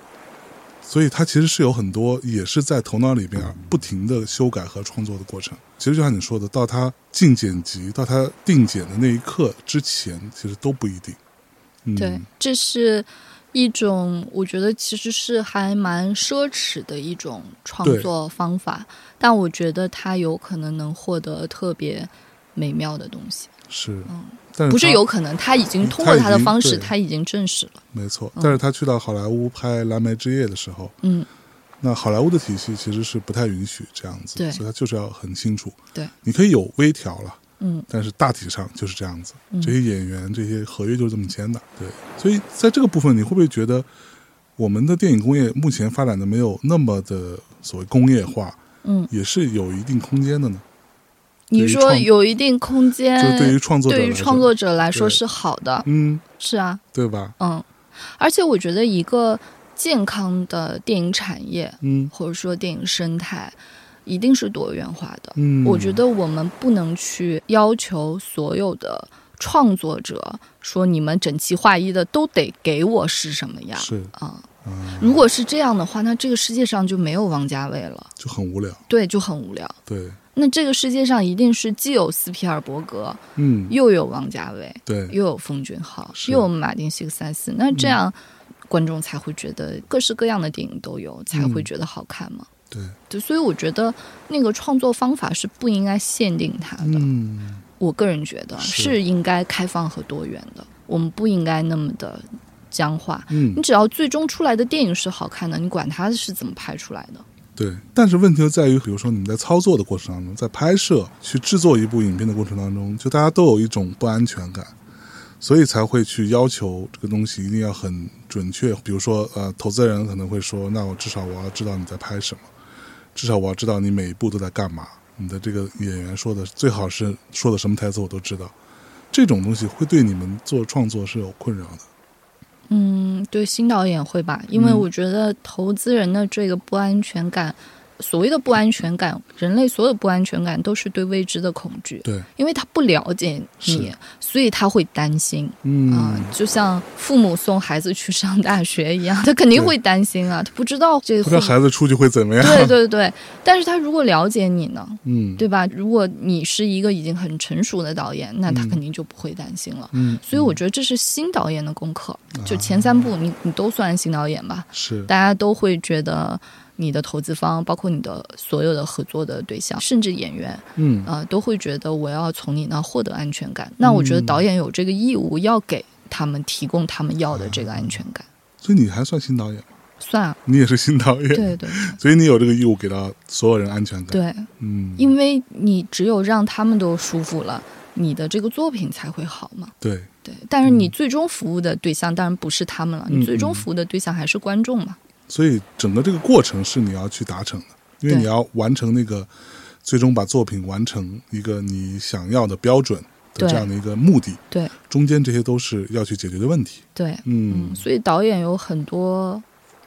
Speaker 1: 所以它其实是有很多也是在头脑里边啊不停的修改和创作的过程。其实就像你说的，到它进剪辑到它定剪的那一刻之前，其实都不一定。嗯、
Speaker 2: 对，这是一种我觉得其实是还蛮奢侈的一种创作方法，但我觉得它有可能能获得特别美妙的东西。
Speaker 1: 是，
Speaker 2: 嗯不是有可能，他已经通过
Speaker 1: 他
Speaker 2: 的方式，他已经证实了。
Speaker 1: 没错，
Speaker 2: 嗯
Speaker 1: 但是他去到好莱坞拍《蓝莓之夜》的时候，
Speaker 2: 嗯，
Speaker 1: 那好莱坞的体系其实是不太允许这样子，
Speaker 2: 对
Speaker 1: 所以他就是要很清楚。
Speaker 2: 对，
Speaker 1: 你可以有微调了，
Speaker 2: 嗯
Speaker 1: 但是大体上就是这样子。
Speaker 2: 嗯
Speaker 1: 这些演员这些合约就是这么签的，对。所以在这个部分，你会不会觉得我们的电影工业目前发展的没有那么的所谓工业化，
Speaker 2: 嗯，
Speaker 1: 也是有一定空间的呢？
Speaker 2: 你说有一定空间，
Speaker 1: 就对于创作者
Speaker 2: 对于创作者来说是好的，
Speaker 1: 嗯，
Speaker 2: 是啊，
Speaker 1: 对吧？
Speaker 2: 嗯，而且我觉得一个健康的电影产业
Speaker 1: 嗯
Speaker 2: 或者说电影生态，一定是多元化的。
Speaker 1: 嗯，
Speaker 2: 我觉得我们不能去要求所有的创作者说你们整齐划一的都得给我是什么样。
Speaker 1: 是。
Speaker 2: 啊。
Speaker 1: 啊，
Speaker 2: 如果是这样的话，那这个世界上就没有王家卫了，
Speaker 1: 就很无聊。
Speaker 2: 对，就很无聊。
Speaker 1: 对，
Speaker 2: 那这个世界上一定是既有斯皮尔伯格，
Speaker 1: 嗯，
Speaker 2: 又有王家卫，
Speaker 1: 对，
Speaker 2: 又有奉俊昊，又有马丁·西克塞斯，那这样观众才会觉得各式各样的电影都有，才会觉得好看嘛。
Speaker 1: 对，
Speaker 2: 对，所以我觉得那个创作方法是不应该限定它的。
Speaker 1: 嗯，
Speaker 2: 我个人觉得
Speaker 1: 是
Speaker 2: 是应该开放和多元的，我们不应该那么的僵化。
Speaker 1: 嗯
Speaker 2: 你，只要最终出来的电影是好看的，你管它是怎么拍出来的。
Speaker 1: 对。但是问题就在于，比如说你们在操作的过程当中，在拍摄、去制作一部影片的过程当中，就大家都有一种不安全感，所以才会去要求这个东西一定要很准确。比如说，呃，投资人可能会说，那我至少我要知道你在拍什么，至少我要知道你每一步都在干嘛。你的这个演员说的最好是说的什么台词我都知道，这种东西会对你们做创作是有困扰的。
Speaker 2: 嗯，对，新导演会吧，因为
Speaker 1: 嗯
Speaker 2: 我觉得投资人的这个不安全感，所谓的不安全感，人类所有不安全感都是对未知的恐惧，
Speaker 1: 对，
Speaker 2: 因为他不了解你，所以他会担心。
Speaker 1: 嗯，
Speaker 2: 啊、就像父母送孩子去上大学一样，他肯定会担心啊，他不知道这个
Speaker 1: 孩子出去会怎么样。
Speaker 2: 对对对，但是他如果了解你呢，
Speaker 1: 嗯，
Speaker 2: 对吧？如果你是一个已经很成熟的导演，那他
Speaker 1: 嗯。
Speaker 2: 肯定就不会担心了。
Speaker 1: 嗯，
Speaker 2: 所以我觉得这是新导演的功课，就前三部你你都算新导演吧，
Speaker 1: 是。
Speaker 2: 大家都会觉得你的投资方，包括你的所有的合作的对象，甚至演员
Speaker 1: 嗯
Speaker 2: 啊、都会觉得我要从你那获得安全感。那我觉得导演有这个义务要给他们提供他们要的这个安全感。
Speaker 1: 所以你还算新导演吗？
Speaker 2: 算啊，
Speaker 1: 你也是新导演，
Speaker 2: 对对
Speaker 1: 所以你有这个义务给到所有人安全感。，
Speaker 2: 对，
Speaker 1: 嗯，
Speaker 2: 因为你只有让他们都舒服了，你的这个作品才会好嘛。
Speaker 1: 对，
Speaker 2: 对，但是你最终服务的对象当然不是他们了，
Speaker 1: 嗯
Speaker 2: 你最终服务的对象还是观众嘛。
Speaker 1: 所以整个这个过程是你要去达成的，因为你要完成那个最终把作品完成一个你想要的标准的这样的一个目的，
Speaker 2: 对。
Speaker 1: 中间这些都是要去解决的问题。
Speaker 2: 对，
Speaker 1: 嗯。
Speaker 2: 嗯，所以导演有很多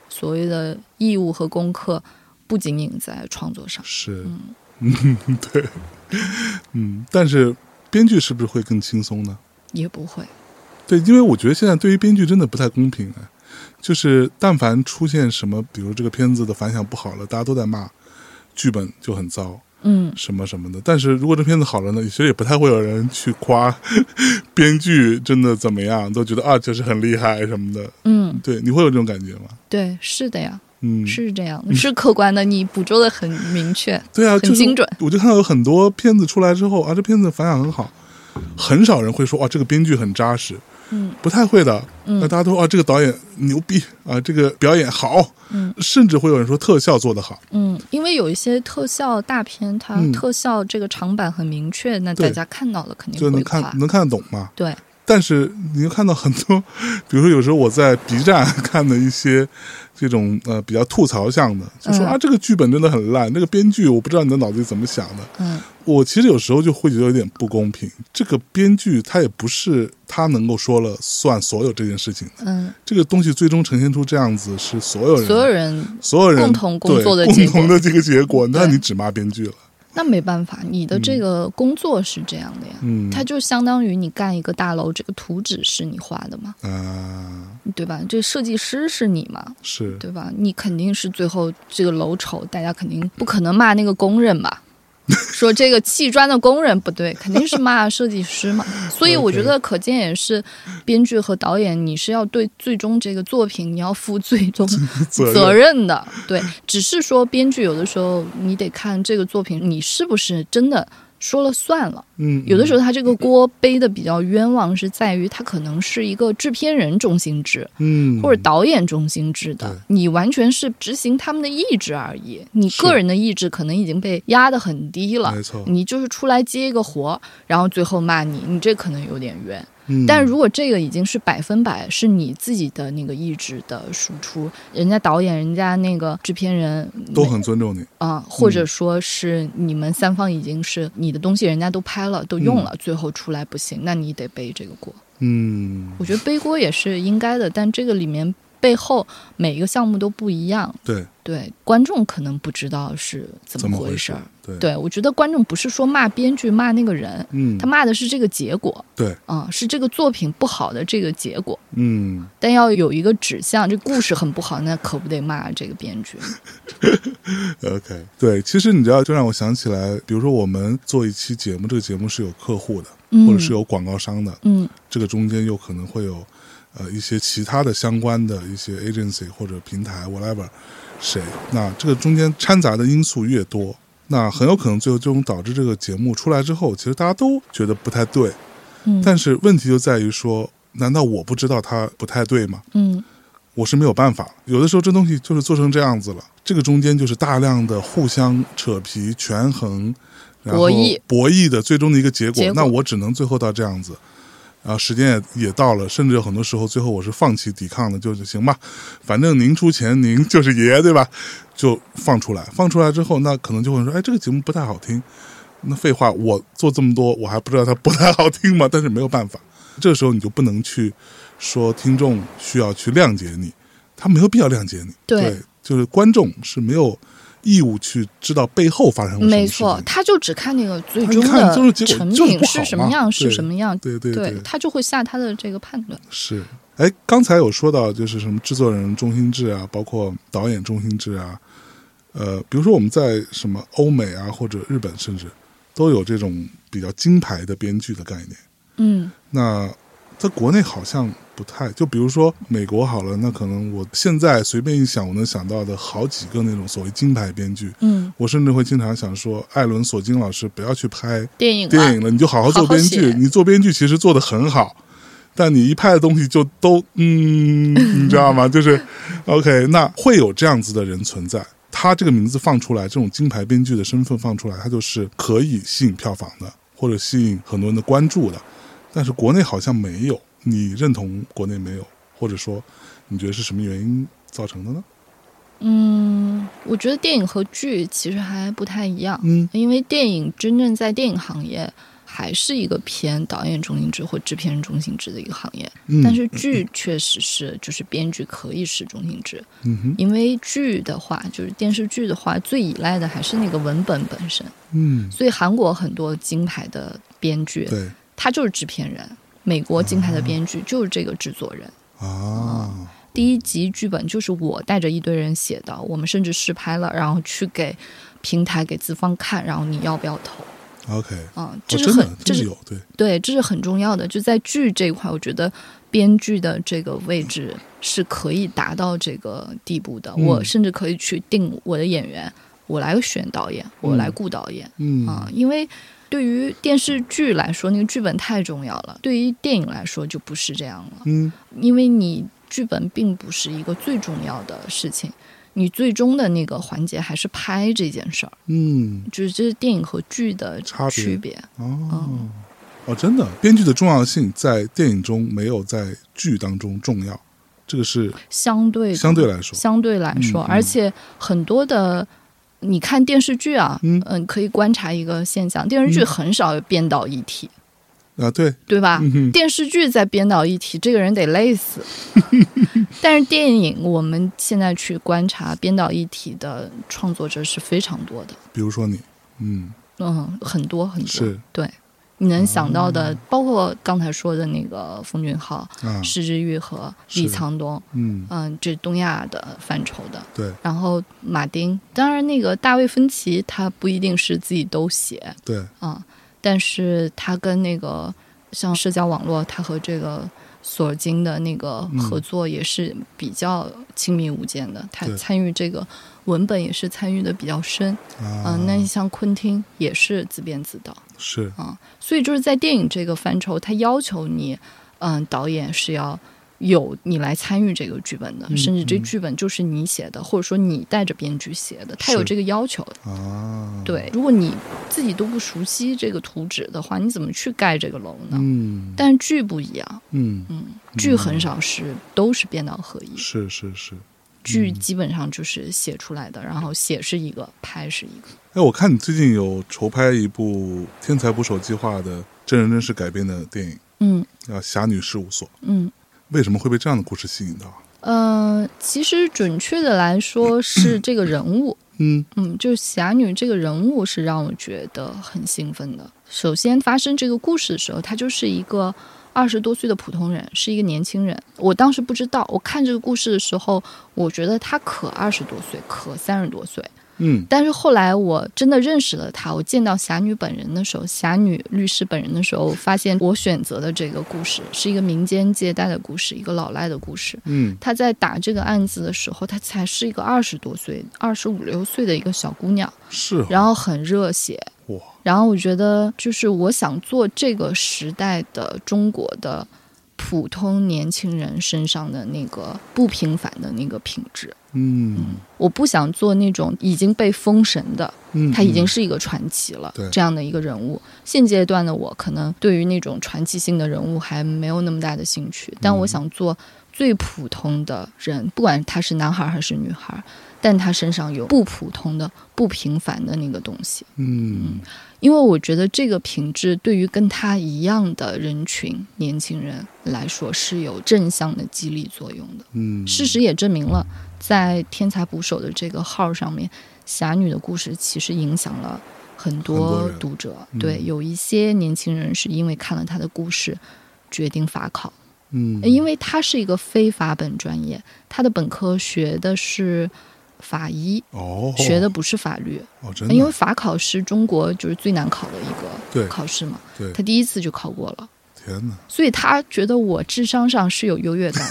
Speaker 2: 所谓的义务和功课，不仅仅在创作上。
Speaker 1: 是，嗯，对，嗯，但是编剧是不是会更轻松呢？
Speaker 2: 也不会，
Speaker 1: 对，因为我觉得现在对于编剧真的不太公平啊。就是但凡出现什么，比如这个片子的反响不好了，大家都在骂，剧本就很糟，
Speaker 2: 嗯，
Speaker 1: 什么什么的。但是如果这片子好了呢，其实也不太会有人去夸 编剧真的怎么样，都觉得啊，就是很厉害什么的。
Speaker 2: 嗯，
Speaker 1: 对，你会有这种感觉吗？
Speaker 2: 对，是的呀，
Speaker 1: 嗯，
Speaker 2: 是这样的，是客观的，你捕捉的很明确。
Speaker 1: 对啊，
Speaker 2: 很精准
Speaker 1: 我就看到有很多片子出来之后啊，这片子反响很好，很少人会说啊，这个编剧很扎实，
Speaker 2: 嗯
Speaker 1: 不太会的。
Speaker 2: 嗯
Speaker 1: 那大家都说啊，这个导演牛逼啊，这个表演好，
Speaker 2: 嗯
Speaker 1: 甚至会有人说特效做得好。
Speaker 2: 嗯，因为有一些特效大片，它
Speaker 1: 嗯
Speaker 2: 特效这个长板很明确，那大家看到了肯定
Speaker 1: 就能看。能看得懂嘛。
Speaker 2: 对，
Speaker 1: 但是你就看到很多，比如说有时候我在 B 站 看的一些这种呃比较吐槽向的，就说、
Speaker 2: 嗯
Speaker 1: 啊这个剧本真的很烂，那个编剧我不知道你的脑子里怎么想的。
Speaker 2: 嗯。
Speaker 1: 我其实有时候就会觉得有点不公平，这个编剧他也不是他能够说了算所有这件事情的，
Speaker 2: 嗯，
Speaker 1: 这个东西最终呈现出这样子是所有人
Speaker 2: 所有人
Speaker 1: 所有人
Speaker 2: 共同工作的
Speaker 1: 共同的这个结果，那你只骂编剧了。
Speaker 2: 那没办法，你的这个工作是这样的呀。
Speaker 1: 嗯，
Speaker 2: 它就相当于你干一个大楼，这个图纸是你画的嘛，
Speaker 1: 啊
Speaker 2: 对吧？这设计师是你嘛，
Speaker 1: 是
Speaker 2: 对吧？你肯定是最后这个楼丑，大家肯定不可能骂那个工人吧？说这个砌砖的工人不对，肯定是骂设计师嘛。所以我觉得，可见也是编剧和导演，你是要对最终这个作品你要负最终
Speaker 1: 责任
Speaker 2: 的。对，只是说编剧有的时候你得看这个作品你是不是真的说了算了。
Speaker 1: 嗯，
Speaker 2: 有的时候他这个锅背的比较冤枉，是在于他可能是一个制片人中心制，
Speaker 1: 嗯，
Speaker 2: 或者导演中心制的，你完全是执行他们的意志而已。你个人的意志可能已经被压得很低了
Speaker 1: 没，错，
Speaker 2: 你就是出来接一个活，然后最后骂你，你这可能有点冤。
Speaker 1: 嗯，
Speaker 2: 但如果这个已经是百分百是你自己的那个意志的输出，人家导演、人家那个制片人
Speaker 1: 都很尊重你，
Speaker 2: 啊、或者说是你们三方已经是你的东西，人家都拍了、都用了，最后出来不行，那你得背这个锅。
Speaker 1: 嗯，
Speaker 2: 我觉得背锅也是应该的，但这个里面背后每一个项目都不一样，
Speaker 1: 对，
Speaker 2: 对观众可能不知道是怎
Speaker 1: 怎么回事
Speaker 2: 儿。？
Speaker 1: 对，
Speaker 2: 对我觉得观众不是说骂编剧、骂那个人，
Speaker 1: 嗯，
Speaker 2: 他骂的是这个结果，
Speaker 1: 对，
Speaker 2: 啊、是这个作品不好的这个结果。
Speaker 1: 嗯，
Speaker 2: 但要有一个指向，这故事很不好，那可不得骂这个编剧。
Speaker 1: OK，对，其实你知道，就让我想起来，比如说我们做一期节目，这个节目是有客户的，
Speaker 2: 嗯
Speaker 1: 或者是有广告商的，
Speaker 2: 嗯
Speaker 1: 这个中间又可能会有呃一些其他的相关的一些 agency 或者平台 whatever 谁，那这个中间掺杂的因素越多，那很有可能最后最终导致这个节目出来之后，其实大家都觉得不太对，
Speaker 2: 嗯
Speaker 1: 但是问题就在于说，难道我不知道它不太对吗？
Speaker 2: 嗯
Speaker 1: 我是没有办法。有的时候这东西就是做成这样子了，这个中间就是大量的互相扯皮、权衡，然后
Speaker 2: 博弈
Speaker 1: 博弈的最终的一个结果。
Speaker 2: 结果
Speaker 1: 那我只能最后到这样子。然后时间也也到了，甚至有很多时候最后我是放弃抵抗的，就是行吧，反正您出钱，您就是爷，对吧？就放出来，放出来之后，那可能就会说，哎，这个节目不太好听。那废话，我做这么多，我还不知道它不太好听吗？但是没有办法，这个时候你就不能去说听众需要去谅解你，他没有必要谅解你。
Speaker 2: 对
Speaker 1: 就是观众是没有义务去知道背后发生什么
Speaker 2: 没错，他就只看那个最终的成品
Speaker 1: 是
Speaker 2: 什么样，是什么样，
Speaker 1: 对对对
Speaker 2: 他就会下他的这个判断。
Speaker 1: 是。哎，刚才有说到就是什么制作人中心制啊，包括导演中心制啊，呃，比如说我们在什么欧美啊或者日本，甚至都有这种比较金牌的编剧的概念。
Speaker 2: 嗯
Speaker 1: 那在国内好像不太，就比如说美国好了，那可能我现在随便一想，我能想到的好几个那种所谓金牌编剧，
Speaker 2: 嗯，
Speaker 1: 我甚至会经常想说，艾伦·索金老师不要去拍
Speaker 2: 电影
Speaker 1: 电影了，你就好好做编剧。
Speaker 2: 好好
Speaker 1: 你做编剧其实做的很好，但你一拍的东西就都嗯，你知道吗？就是 OK，那会有这样子的人存在。他这个名字放出来，这种金牌编剧的身份放出来，他就是可以吸引票房的，或者吸引很多人的关注的。但是国内好像没有，你认同国内没有，或者说你觉得是什么原因造成的呢？
Speaker 2: 嗯，我觉得电影和剧其实还不太一样，
Speaker 1: 嗯。
Speaker 2: 因为电影真正在电影行业还是一个偏导演中心制或制片人中心制的一个行业，
Speaker 1: 嗯，
Speaker 2: 但是剧确实是就是编剧可以是中心制，
Speaker 1: 嗯哼，
Speaker 2: 因为剧的话，就是电视剧的话，最依赖的还是那个文本本身。
Speaker 1: 嗯，
Speaker 2: 所以韩国很多金牌的编剧，
Speaker 1: 对
Speaker 2: 他就是制片人；美国金牌的编剧就是这个制作人。
Speaker 1: 啊，
Speaker 2: 第一集剧本就是我带着一堆人写的，我们甚至试拍了，然后去给平台给资方看，然后你要不要投
Speaker 1: ？OK，
Speaker 2: 啊、
Speaker 1: 哦
Speaker 2: 这是很这是
Speaker 1: 有对，
Speaker 2: 对，这是很重要的。就在剧这一块，我觉得编剧的这个位置是可以达到这个地步的。
Speaker 1: 嗯
Speaker 2: 我甚至可以去定我的演员，我来选导演，我来雇导演。
Speaker 1: 嗯
Speaker 2: 啊，因为对于电视剧来说，那个剧本太重要了；对于电影来说，就不是这样了。
Speaker 1: 嗯
Speaker 2: 因为你剧本并不是一个最重要的事情，你最终的那个环节还是拍这件事儿，
Speaker 1: 嗯，
Speaker 2: 就是这是电影和剧的
Speaker 1: 差别
Speaker 2: 区别。
Speaker 1: 哦哦，真的，编剧的重要性在电影中没有在剧当中重要，这个是
Speaker 2: 相对
Speaker 1: 相对来说，
Speaker 2: 相对来说，而且很多的。你看电视剧啊，
Speaker 1: 嗯。
Speaker 2: 可以观察一个现象，电视剧
Speaker 1: 嗯。
Speaker 2: 很少有编导一体，
Speaker 1: 啊，对，
Speaker 2: 对吧？
Speaker 1: 嗯
Speaker 2: 电视剧在编导一体，这个人得累死。但是电影，我们现在去观察编导一体的创作者是非常多的，
Speaker 1: 比如说你，嗯，
Speaker 2: 嗯，很多很多。
Speaker 1: 是。
Speaker 2: 对，你能想到的，包括刚才说的那个冯俊昊、
Speaker 1: 啊，
Speaker 2: 施之玉和李沧东，
Speaker 1: 嗯，
Speaker 2: 嗯，这是东亚的范畴的。
Speaker 1: 对。
Speaker 2: 然后马丁，当然那个大卫芬奇，他不一定是自己都写
Speaker 1: 对，
Speaker 2: 啊，但是他跟那个像社交网络，他和这个索金的那个合作也是比较亲密无间的，他参与这个文本也是参与的比较深。嗯、
Speaker 1: 啊，
Speaker 2: 那你像昆汀也是自编自导
Speaker 1: 是
Speaker 2: 啊、所以就是在电影这个范畴，他要求你，嗯、导演是要。有你来参与这个剧本的，
Speaker 1: 嗯
Speaker 2: 甚至这
Speaker 1: 嗯
Speaker 2: 剧本就是你写的，或者说你带着编剧写的，他有这个要求的。
Speaker 1: 啊，，
Speaker 2: 对，如果你自己都不熟悉这个图纸的话，你怎么去盖这个楼呢？
Speaker 1: 嗯
Speaker 2: 但是剧不一样，
Speaker 1: 嗯，
Speaker 2: 嗯，剧很少是都是编导合一，
Speaker 1: 是是是。
Speaker 2: 剧基本上就是写出来的，然后写是一个，拍是一个。
Speaker 1: 哎，我看你最近有筹拍一部《天才捕手计划》的真人真事改编的电影，
Speaker 2: 嗯
Speaker 1: 叫《侠女事务所》。
Speaker 2: 嗯
Speaker 1: 为什么会被这样的故事吸引到？
Speaker 2: 呃，其实准确的来说是这个人物，
Speaker 1: 嗯
Speaker 2: 嗯，就是侠女这个人物是让我觉得很兴奋的。首先发生这个故事的时候，她就是一个二十多岁的普通人，是一个年轻人。我当时不知道，我看这个故事的时候，我觉得他可二十多岁，可三十多岁。
Speaker 1: 嗯
Speaker 2: 但是后来我真的认识了她，我见到侠女本人的时候，侠女律师本人的时候，发现我选择的这个故事是一个民间借贷的故事，一个老赖的故事。
Speaker 1: 嗯
Speaker 2: 她在打这个案子的时候，她才是一个二十多岁、二十五六岁的一个小姑娘，
Speaker 1: 是哦
Speaker 2: 然后很热血。
Speaker 1: 哇，
Speaker 2: 然后我觉得，就是我想做这个时代的中国的普通年轻人身上的那个不平凡的那个品质。
Speaker 1: 嗯
Speaker 2: 我不想做那种已经被封神的，
Speaker 1: 嗯，
Speaker 2: 他已经
Speaker 1: 嗯
Speaker 2: 是一个传奇了
Speaker 1: 对
Speaker 2: 这样的一个人物。现阶段的我，可能对于那种传奇性的人物还没有那么大的兴趣，但
Speaker 1: 嗯
Speaker 2: 我想做最普通的人，不管他是男孩还是女孩，但他身上有不普通的、不平凡的那个东西。
Speaker 1: 嗯
Speaker 2: 因为我觉得这个品质对于跟他一样的人群年轻人来说是有正向的激励作用的。
Speaker 1: 嗯，
Speaker 2: 事实也证明了，在天才捕手的这个号上面，侠女的故事其实影响了很
Speaker 1: 很多
Speaker 2: 读者。
Speaker 1: 嗯。
Speaker 2: 对，有一些年轻人是因为看了他的故事，决定法考，
Speaker 1: 嗯，
Speaker 2: 因为他是一个非法本专业，他的本科学的是法医，
Speaker 1: 哦，
Speaker 2: 学的不是法律。
Speaker 1: 哦，真的，
Speaker 2: 因为法考是中国就是最难考的一个考试嘛，
Speaker 1: 对，
Speaker 2: 他第一次就考过了。
Speaker 1: 天哪，
Speaker 2: 所以他觉得我智商上是有优越感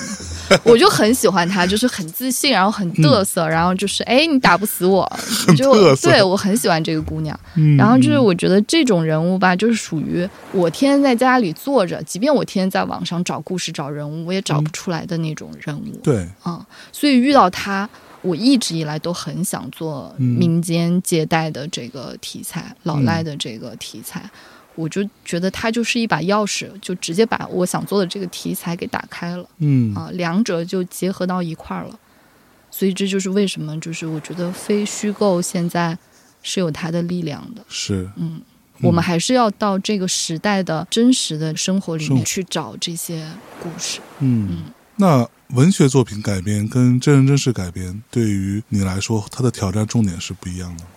Speaker 2: 的，我就很喜欢他，就是很自信，然后很嘚瑟，然后就是哎，你打不死我，就对我很喜欢这个姑娘。
Speaker 1: 嗯。
Speaker 2: 然后就是我觉得这种人物吧，就是属于我天天在家里坐着，即便我天天在网上找故事、找人物，我也找不出来的那种人物。
Speaker 1: 对，
Speaker 2: 啊、所以遇到他，我一直以来都很想做
Speaker 1: 嗯
Speaker 2: 民间借贷的这个题材，老赖的这个题材。我就觉得它就是一把钥匙，就直接把我想做的这个题材给打开了
Speaker 1: 嗯
Speaker 2: 啊，两者就结合到一块儿了。所以这就是为什么，就是我觉得非虚构现在是有它的力量的。
Speaker 1: 是，
Speaker 2: 嗯，我们还是要到这个时代的真实的生活里面去找这些故事。
Speaker 1: 嗯嗯，那文学作品改编跟真人真事改编，对于你来说，它的挑战重点是不一样的吗？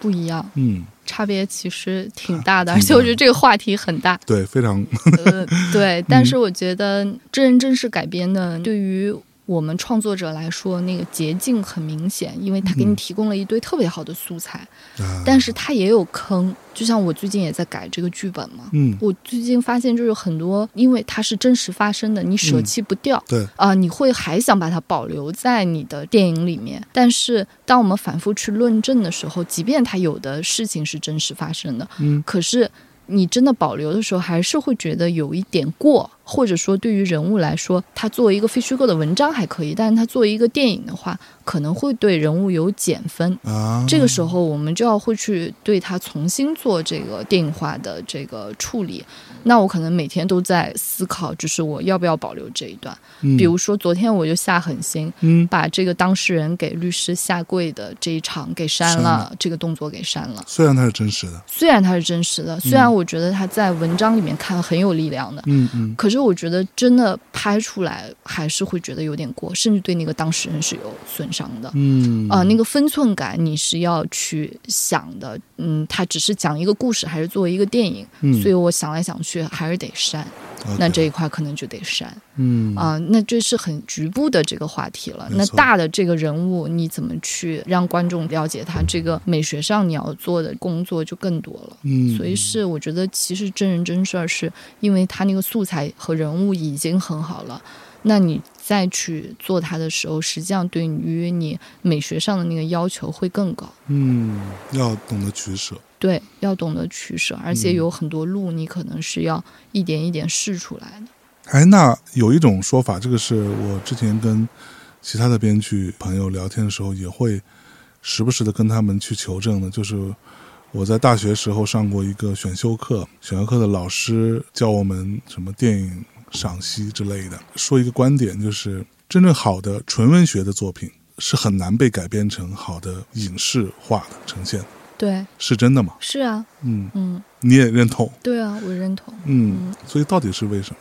Speaker 2: 不一样，
Speaker 1: 嗯，
Speaker 2: 差别其实挺大的，而且我觉得这个话题很大。
Speaker 1: 对，非常，
Speaker 2: 呃，对，但是我觉得真人真事改编的，对于我们创作者来说，那个捷径很明显，因为他给你
Speaker 1: 嗯。
Speaker 2: 提供了一堆特别好的素材，
Speaker 1: 啊。
Speaker 2: 但是他也有坑。就像我最近也在改这个剧本嘛，
Speaker 1: 嗯，
Speaker 2: 我最近发现就是很多，因为它是真实发生的，你舍弃不掉。
Speaker 1: 对，
Speaker 2: 啊、你会还想把它保留在你的电影里面，但是当我们反复去论证的时候，即便它有的事情是真实发生的，
Speaker 1: 嗯，
Speaker 2: 可是你真的保留的时候，还是会觉得有一点过，或者说对于人物来说，他作为一个非虚构的文章还可以，但是他作为一个电影的话，可能会对人物有减分。
Speaker 1: 啊，
Speaker 2: 这个时候，我们就要会去对他重新做这个电影化的这个处理。那我可能每天都在思考，就是我要不要保留这一段。
Speaker 1: 嗯，
Speaker 2: 比如说，昨天我就下狠心，
Speaker 1: 嗯，
Speaker 2: 把这个当事人给律师下跪的这一场给删
Speaker 1: 删
Speaker 2: 了，这个动作给删了。
Speaker 1: 虽然它是真实的，
Speaker 2: 虽然它是真实的，虽然我觉得它在文章里面看很有力量的，
Speaker 1: 嗯嗯，
Speaker 2: 可是我觉得真的拍出来还是会觉得有点过，甚至对那个当事人是有损伤的。
Speaker 1: 嗯
Speaker 2: 啊、那个分寸感你是要去想的，嗯，他只是讲一个故事，还是作为一个电影？
Speaker 1: 嗯
Speaker 2: 所以我想来想去，还是得删。那这一块可能就得删。
Speaker 1: 嗯
Speaker 2: 啊，那这是很局部的这个话题了。那大的这个人物，你怎么去让观众了解他？这个美学上你要做的工作就更多了。
Speaker 1: 嗯，
Speaker 2: 所以是我觉得，其实真人真事儿是因为他那个素材和人物已经很好了，那你再去做它的时候，实际上对于你美学上的那个要求会更高。
Speaker 1: 嗯要懂得取舍。
Speaker 2: 对，要懂得取舍，而且
Speaker 1: 嗯。
Speaker 2: 有很多路你可能是要一点一点试出来的。
Speaker 1: 哎，那有一种说法，这个是我之前跟其他的编剧朋友聊天的时候，也会时不时的跟他们去求证的，就是我在大学时候上过一个选修课，选修课的老师教我们什么电影赏析之类的，说一个观点，就是真正好的纯文学的作品是很难被改编成好的影视化的呈现，
Speaker 2: 对，
Speaker 1: 是真的吗？
Speaker 2: 是啊，
Speaker 1: 嗯，
Speaker 2: 嗯，
Speaker 1: 你也认同？
Speaker 2: 对啊，我认同。
Speaker 1: 嗯，所以到底是为什么？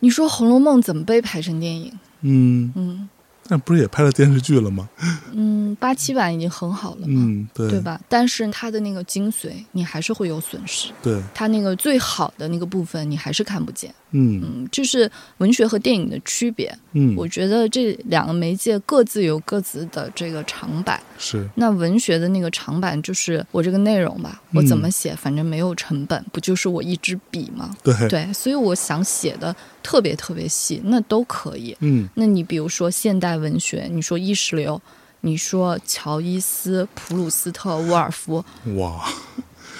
Speaker 2: 你说《红楼梦》怎么被拍成电影？
Speaker 1: 嗯，
Speaker 2: 嗯
Speaker 1: 那不是也拍了电视剧了吗？
Speaker 2: 嗯，八七版已经很好了嘛，
Speaker 1: 嗯，对，
Speaker 2: 对？吧？但是它的那个精髓，你还是会有损失。
Speaker 1: 对，
Speaker 2: 它那个最好的那个部分，你还是看不见。
Speaker 1: 嗯
Speaker 2: 嗯，这是文学和电影的区别。
Speaker 1: 嗯，
Speaker 2: 我觉得这两个媒介各自有各自的这个长板。
Speaker 1: 是
Speaker 2: 那文学的那个长板就是我这个内容吧，我怎么写，反正没有成本，不就是我一支笔吗？
Speaker 1: 对，
Speaker 2: 对，所以我想写的特别特别细，那都可以。
Speaker 1: 嗯
Speaker 2: 那你比如说现代文学，你说意识流，你说乔伊斯、普鲁斯特、沃尔夫，
Speaker 1: 哇，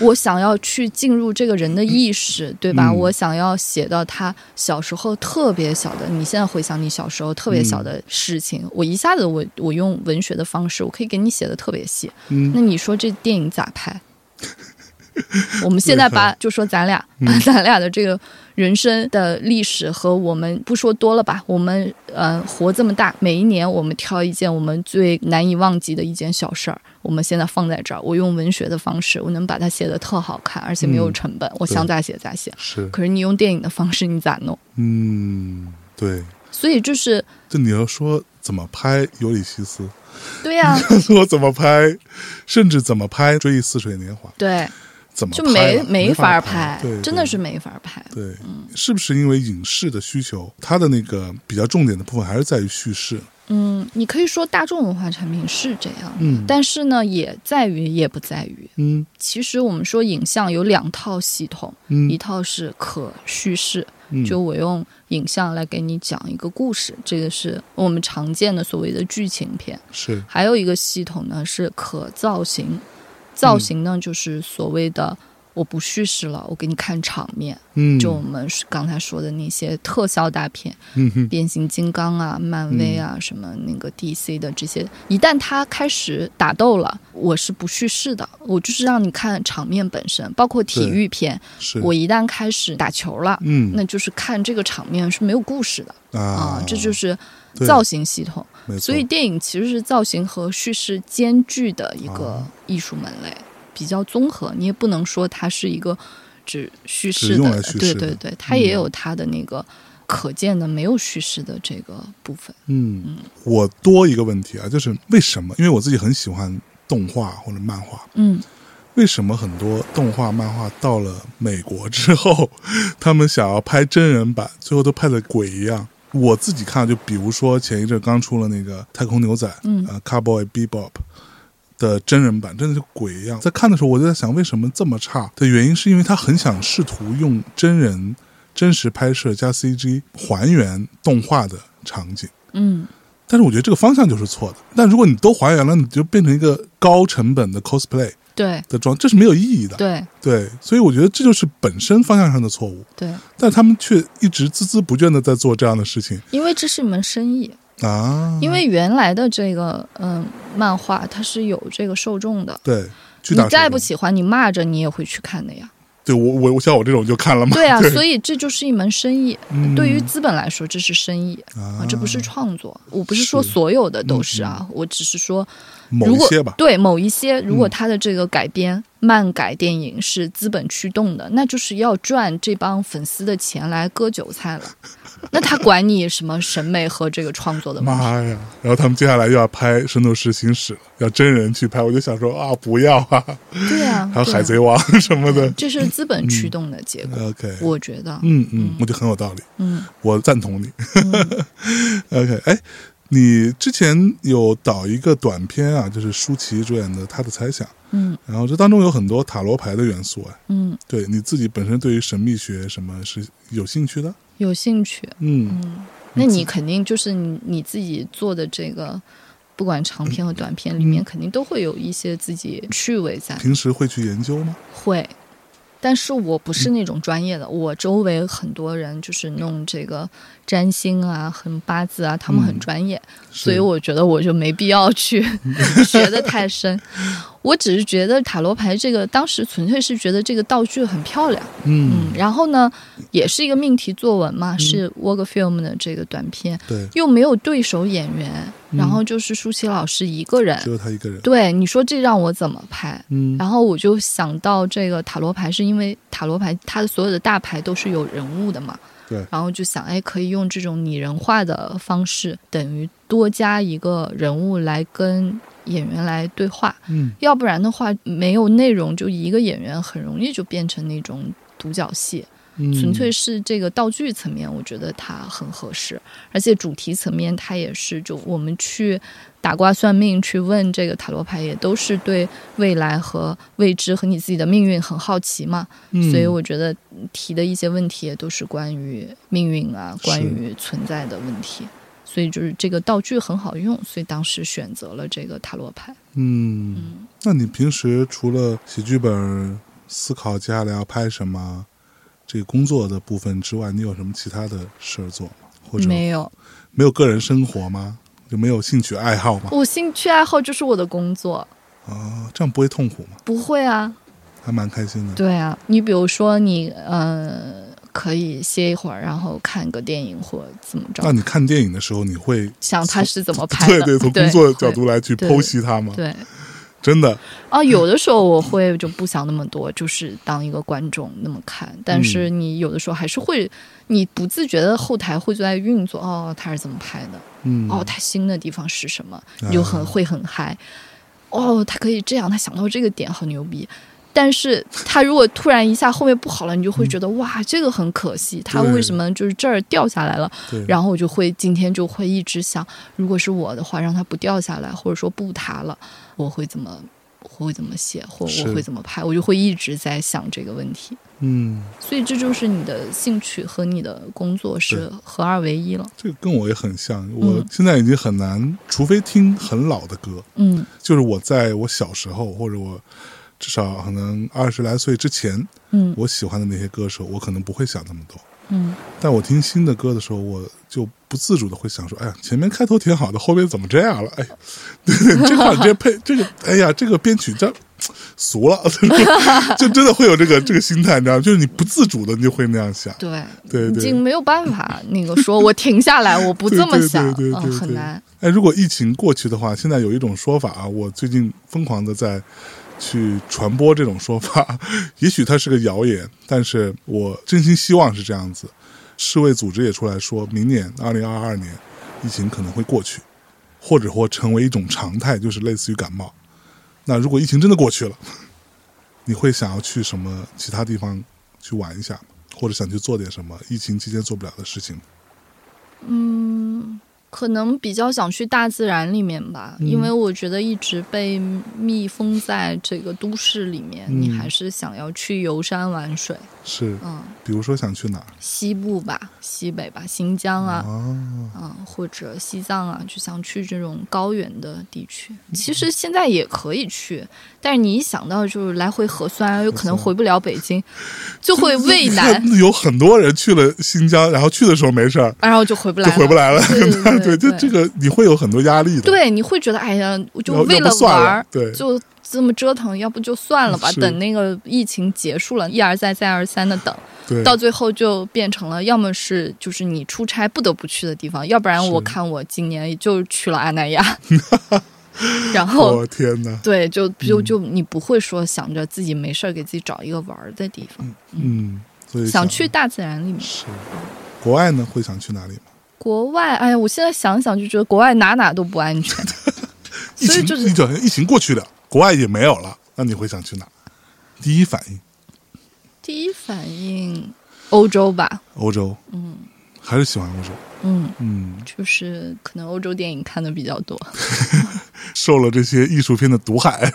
Speaker 2: 我想要去进入这个人的意识，对吧？
Speaker 1: 嗯
Speaker 2: 我想要写到他小时候特别小的，你现在回想你小时候特别小的事情，我一下子我我用文学的方式，我可以给你写的特别细。
Speaker 1: 嗯
Speaker 2: 那你说这电影咋拍？我们现在把就说咱俩
Speaker 1: 嗯
Speaker 2: 把 咱俩的这个人生的历史和我们不说多了吧，我们呃活这么大，每一年我们挑一件我们最难以忘记的一件小事儿，我们现在放在这儿，我用文学的方式，我能把它写的特好看，而且没有
Speaker 1: 嗯
Speaker 2: 成本，我想咋写咋写。
Speaker 1: 是，
Speaker 2: 可是你用电影的方式，你咋弄？
Speaker 1: 嗯，对，
Speaker 2: 所以就是
Speaker 1: 就你要说怎么拍《尤里西斯》，
Speaker 2: 对呀、
Speaker 1: 说怎么拍，甚至怎么拍《追忆似水年华》，
Speaker 2: 对，
Speaker 1: 怎么
Speaker 2: 就
Speaker 1: 拍了
Speaker 2: 没
Speaker 1: 法
Speaker 2: 法
Speaker 1: 对，对
Speaker 2: 真的是没法拍。
Speaker 1: 对，嗯是不是因为影视的需求，它的那个比较重点的部分还是在于叙事？
Speaker 2: 嗯，你可以说大众文化产品是这样，
Speaker 1: 嗯
Speaker 2: 但是呢，也在于也不在于。
Speaker 1: 嗯
Speaker 2: 其实我们说影像有两套系统，
Speaker 1: 嗯
Speaker 2: 一套是可叙事，
Speaker 1: 嗯，
Speaker 2: 就我用影像来给你讲一个故事，这个是我们常见的所谓的剧情片。
Speaker 1: 是
Speaker 2: 还有一个系统呢是可造型，造型呢、就是所谓的我不叙事了，我给你看场面，
Speaker 1: 嗯，
Speaker 2: 就我们刚才说的那些特效大片，
Speaker 1: 嗯
Speaker 2: 变形金刚啊、漫威啊、什么那个 DC 的这些，一旦他开始打斗了，我是不叙事的，我就是让你看场面本身，包括体育片，我一旦开始打球了。
Speaker 1: 嗯。
Speaker 2: 那就是看这个场面是没有故事的啊。
Speaker 1: 啊，，
Speaker 2: 这就是造型系统。所以电影其实是造型和叙事兼具的一个
Speaker 1: 啊。
Speaker 2: 艺术门类，比较综合。你也不能说它是一个只叙事的，对对对，它也有它的那个可见的没有叙事的这个部分。
Speaker 1: 嗯，我多一个问题啊，就是为什么？因为我自己很喜欢动画或者漫画，
Speaker 2: 嗯
Speaker 1: 为什么很多动画、漫画到了美国之后，他们想要拍真人版，最后都拍的鬼一样？我自己看，就比如说前一阵刚出了那个《太空牛仔》，
Speaker 2: 嗯
Speaker 1: 呃，《Cowboy Bebop》的真人版，真的就鬼一样。在看的时候，我就在想，为什么这么差？的原因是因为他很想试图用真人真实拍摄加 CG 还原动画的场景。
Speaker 2: 嗯
Speaker 1: 但是我觉得这个方向就是错的。但如果你都还原了，你就变成一个高成本的 cosplay
Speaker 2: 对
Speaker 1: 的装，这是没有意义的。
Speaker 2: 对
Speaker 1: 对，所以我觉得这就是本身方向上的错误，
Speaker 2: 对，
Speaker 1: 但他们却一直孜孜不倦的在做这样的事情
Speaker 2: 因为这是一门生意。
Speaker 1: 啊。
Speaker 2: 因为原来的这个嗯漫画它是有这个受众的，
Speaker 1: 对，巨
Speaker 2: 你再不喜欢，你骂着你也会去看的呀。
Speaker 1: 对我我我像我这种就看了嘛。
Speaker 2: 对啊，
Speaker 1: 对
Speaker 2: 所以这就是一门生意。
Speaker 1: 嗯
Speaker 2: 对于资本来说，这是生意
Speaker 1: 啊
Speaker 2: 啊，这不是创作。我不是说所有的都是啊，我只是说，
Speaker 1: 某
Speaker 2: 如果
Speaker 1: 一些吧，
Speaker 2: 对某一些，如果他的这个改编、漫改电影是资本驱动的，那就是要赚这帮粉丝的钱来割韭菜了。那他管你什么审美和这个创作的问题？
Speaker 1: 妈呀！然后他们接下来又要拍《圣斗士星矢》了，要真人去拍，我就想说啊，不要啊！
Speaker 2: 对啊，
Speaker 1: 还有《海贼王》什么的。
Speaker 2: 这是资本驱动的结果
Speaker 1: ，OK，
Speaker 2: 我觉得，
Speaker 1: 嗯嗯，我觉得很有道理，
Speaker 2: 嗯
Speaker 1: 我赞同你。
Speaker 2: 嗯
Speaker 1: OK，哎，你之前有导一个短片啊，就是舒淇主演的《他的猜想》，
Speaker 2: 嗯
Speaker 1: 然后这当中有很多塔罗牌的元素啊。
Speaker 2: 嗯，
Speaker 1: 对你自己本身对于神秘学什么是有兴趣的？
Speaker 2: 有兴趣。
Speaker 1: 嗯
Speaker 2: 嗯，那你肯定就是你你自己做的这个，不管长片和短片里面，肯定都会有一些自己趣味在，
Speaker 1: 平时会去研究吗？
Speaker 2: 会。但是我不是那种专业的，我周围很多人就是弄这个占星啊、很八字啊，他们很
Speaker 1: 嗯。
Speaker 2: 专业，
Speaker 1: 是。
Speaker 2: 所以我觉得我就没必要去 学的太深。我只是觉得塔罗牌这个，当时纯粹是觉得这个道具很漂亮，
Speaker 1: 嗯
Speaker 2: 嗯，然后呢，也是一个命题作文嘛，是 Work Film 的这个短片，
Speaker 1: 对，
Speaker 2: 又没有对手演员，
Speaker 1: 嗯
Speaker 2: 然后就是舒淇老师一个人，
Speaker 1: 只有他一个人。
Speaker 2: 对，你说这让我怎么拍？
Speaker 1: 嗯
Speaker 2: 然后我就想到这个塔罗牌，是因为塔罗牌它的所有的大牌都是有人物的嘛，
Speaker 1: 对
Speaker 2: 然后就想，哎，可以用这种拟人化的方式，等于多加一个人物来跟演员来对话，
Speaker 1: 嗯。
Speaker 2: 要不然的话没有内容，就一个演员很容易就变成那种独角戏。
Speaker 1: 嗯，
Speaker 2: 纯粹是这个道具层面，我觉得它很合适，而且主题层面它也是，就我们去打卦算命去问这个塔罗牌，也都是对未来和未知和你自己的命运很好奇嘛，
Speaker 1: 嗯。
Speaker 2: 所以我觉得提的一些问题也都是关于命运啊，关于存在的问题。所以就是这个道具很好用，所以当时选择了这个塔罗牌。
Speaker 1: 嗯，
Speaker 2: 嗯，
Speaker 1: 那你平时除了写剧本、思考接下来要拍什么这个工作的部分之外，你有什么其他的事儿做吗？或者
Speaker 2: 没有，
Speaker 1: 没有个人生活吗？就没有兴趣爱好吗？
Speaker 2: 我兴趣爱好就是我的工作，
Speaker 1: 啊，这样不会痛苦吗？
Speaker 2: 不会啊，
Speaker 1: 还蛮开心的。
Speaker 2: 对啊，你比如说你呃，可以歇一会儿，然后看个电影或怎么着，
Speaker 1: 那你看电影的时候，你会
Speaker 2: 想他是怎么拍的，
Speaker 1: 对对，从工作角度来去剖析他吗？
Speaker 2: 对
Speaker 1: 真的，
Speaker 2: 啊，有的时候我会就不想那么多，就是当一个观众那么看。但
Speaker 1: 嗯
Speaker 2: 是你有的时候还是会，你不自觉的后台会在运作，哦，他是怎么拍的？
Speaker 1: 嗯，
Speaker 2: 哦，他新的地方是什么？
Speaker 1: 啊
Speaker 2: 你就很会很嗨。哦，他可以这样，他想到这个点，好牛逼。但是他如果突然一下后面不好了，你就会觉得、哇，这个很可惜，他为什么就是这儿掉下来了？
Speaker 1: 对，
Speaker 2: 然后我就会今天就会一直想，如果是我的话，让它不掉下来，或者说不塌了，我会怎么我会怎么写，或我会怎么拍，我就会一直在想这个问题。
Speaker 1: 嗯，
Speaker 2: 所以这就是你的兴趣和你的工作是合二为一了。
Speaker 1: 这个跟我也很像。我
Speaker 2: 嗯
Speaker 1: 现在已经很难，除非听很老的歌，
Speaker 2: 嗯
Speaker 1: 就是我在我小时候或者我至少可能二十来岁之前，
Speaker 2: 嗯
Speaker 1: 我喜欢的那些歌手，我可能不会想那么多。
Speaker 2: 嗯
Speaker 1: 但我听新的歌的时候，我就不自主的会想说：“哎呀，前面开头挺好的，后面怎么这样了？哎，对对，这块儿这配这个，哎呀，这个编曲这俗了，就真的会有这个这个心态，你知道吗？就是你不自主的，你就会那样想。
Speaker 2: 对，
Speaker 1: 对对
Speaker 2: 已经没有办法那个说我停下来，我不这么想，
Speaker 1: 对对
Speaker 2: 很难。
Speaker 1: 哎，如果疫情过去的话，现在有一种说法啊，我最近疯狂的在去传播这种说法，也许它是个谣言，但是我真心希望是这样子。世卫组织也出来说，明年二零二二年疫情可能会过去，或者或成为一种常态，就是类似于感冒。那如果疫情真的过去了，你会想要去什么其他地方去玩一下？或者想去做点什么疫情期间做不了的事情？
Speaker 2: 嗯，可能比较想去大自然里面吧，
Speaker 1: 嗯
Speaker 2: 因为我觉得一直被密封在这个都市里面，
Speaker 1: 嗯
Speaker 2: 你还是想要去游山玩水。
Speaker 1: 是，
Speaker 2: 嗯，
Speaker 1: 比如说想去哪儿？
Speaker 2: 西部吧，西北吧，新疆啊，
Speaker 1: 啊，
Speaker 2: 嗯，或者西藏啊，就想去这种高原的地区。其实现在也可以去，但是你一想到就是来回核酸，有可能回不了北京，就会畏难，
Speaker 1: 有很多人去了新疆，然后去的时候没事儿，
Speaker 2: 然后就回不来了，
Speaker 1: 就回不来了。
Speaker 2: 对对对
Speaker 1: 这个你会有很多压力的。，
Speaker 2: 对，你会觉得哎呀，我就为
Speaker 1: 了
Speaker 2: 玩儿，
Speaker 1: 对。
Speaker 2: 就这么折腾，要不就算了吧。等那个疫情结束了，一而再再而三的等，到最后就变成了，要么是就是你出差不得不去的地方，要不然我看我今年也就去了阿那亚，然后。
Speaker 1: 我天哪，
Speaker 2: 对，就就
Speaker 1: 嗯
Speaker 2: 就你不会说想着自己没事儿给自己找一个玩儿的地方，
Speaker 1: 嗯，所以
Speaker 2: 想去大自然里面。
Speaker 1: 是。国外呢，会想去哪里吗？
Speaker 2: 国外，哎呀，我现在想想就觉得国外哪哪都不安全。
Speaker 1: 疫情
Speaker 2: 所以就是
Speaker 1: 一整疫情过去了，国外也没有了，那你会想去哪？第一反应
Speaker 2: 第一反应，欧洲吧，
Speaker 1: 欧洲，
Speaker 2: 嗯
Speaker 1: 还是喜欢欧洲。
Speaker 2: 嗯，
Speaker 1: 嗯，
Speaker 2: 就是可能欧洲电影看的比较多。
Speaker 1: 受了这些艺术片的毒害。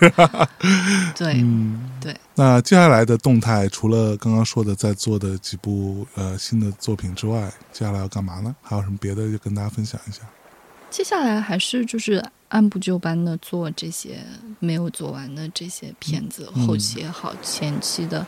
Speaker 2: 对、
Speaker 1: 嗯，
Speaker 2: 对，
Speaker 1: 那接下来的动态，除了刚刚说的在做的几部呃新的作品之外，接下来要干嘛呢？还有什么别的，就跟大家分享一下。
Speaker 2: 接下来还是就是按部就班的做这些没有做完的这些片子，
Speaker 1: 嗯
Speaker 2: 后期也好，前期的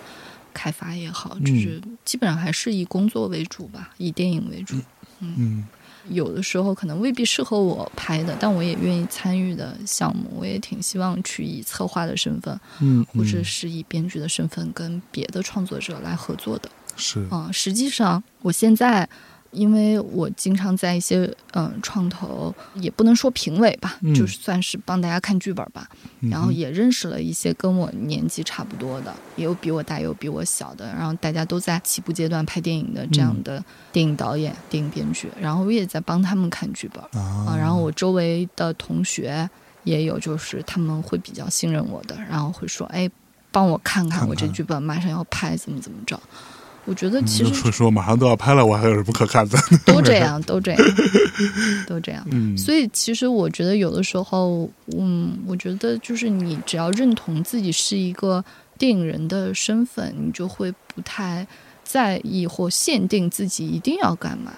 Speaker 2: 开发也好，
Speaker 1: 嗯
Speaker 2: 就是基本上还是以工作为主吧，以电影为主。
Speaker 1: 嗯
Speaker 2: 有的时候可能未必适合我拍的，但我也愿意参与的项目，我也挺希望去以策划的身份，
Speaker 1: 嗯，
Speaker 2: 或者
Speaker 1: 嗯
Speaker 2: 是以编剧的身份跟别的创作者来合作的。
Speaker 1: 是
Speaker 2: 啊、实际上我现在。因为我经常在一些嗯创投，也不能说评委吧，
Speaker 1: 嗯
Speaker 2: 就算是帮大家看剧本吧。然后
Speaker 1: 嗯
Speaker 2: 也认识了一些跟我年纪差不多的，也有比我大，也有比我小的，然后大家都在起步阶段拍电影的这样
Speaker 1: 嗯
Speaker 2: 的电影导演、电影编剧，然后我也在帮他们看剧本
Speaker 1: 啊
Speaker 2: 啊。然后我周围的同学也有，就是他们会比较信任我的，然后会说：“哎，帮我看
Speaker 1: 看
Speaker 2: 看，我这剧本马上要拍，怎么怎么着。”我觉得其实
Speaker 1: 说说马上都要拍了，我还有什么可看的？
Speaker 2: 都这样，都这样，都这样。
Speaker 1: 嗯，
Speaker 2: 所以其实我觉得有的时候，嗯，我觉得就是你只要认同自己是一个电影人的身份，你就会不太在意或限定自己一定要干嘛。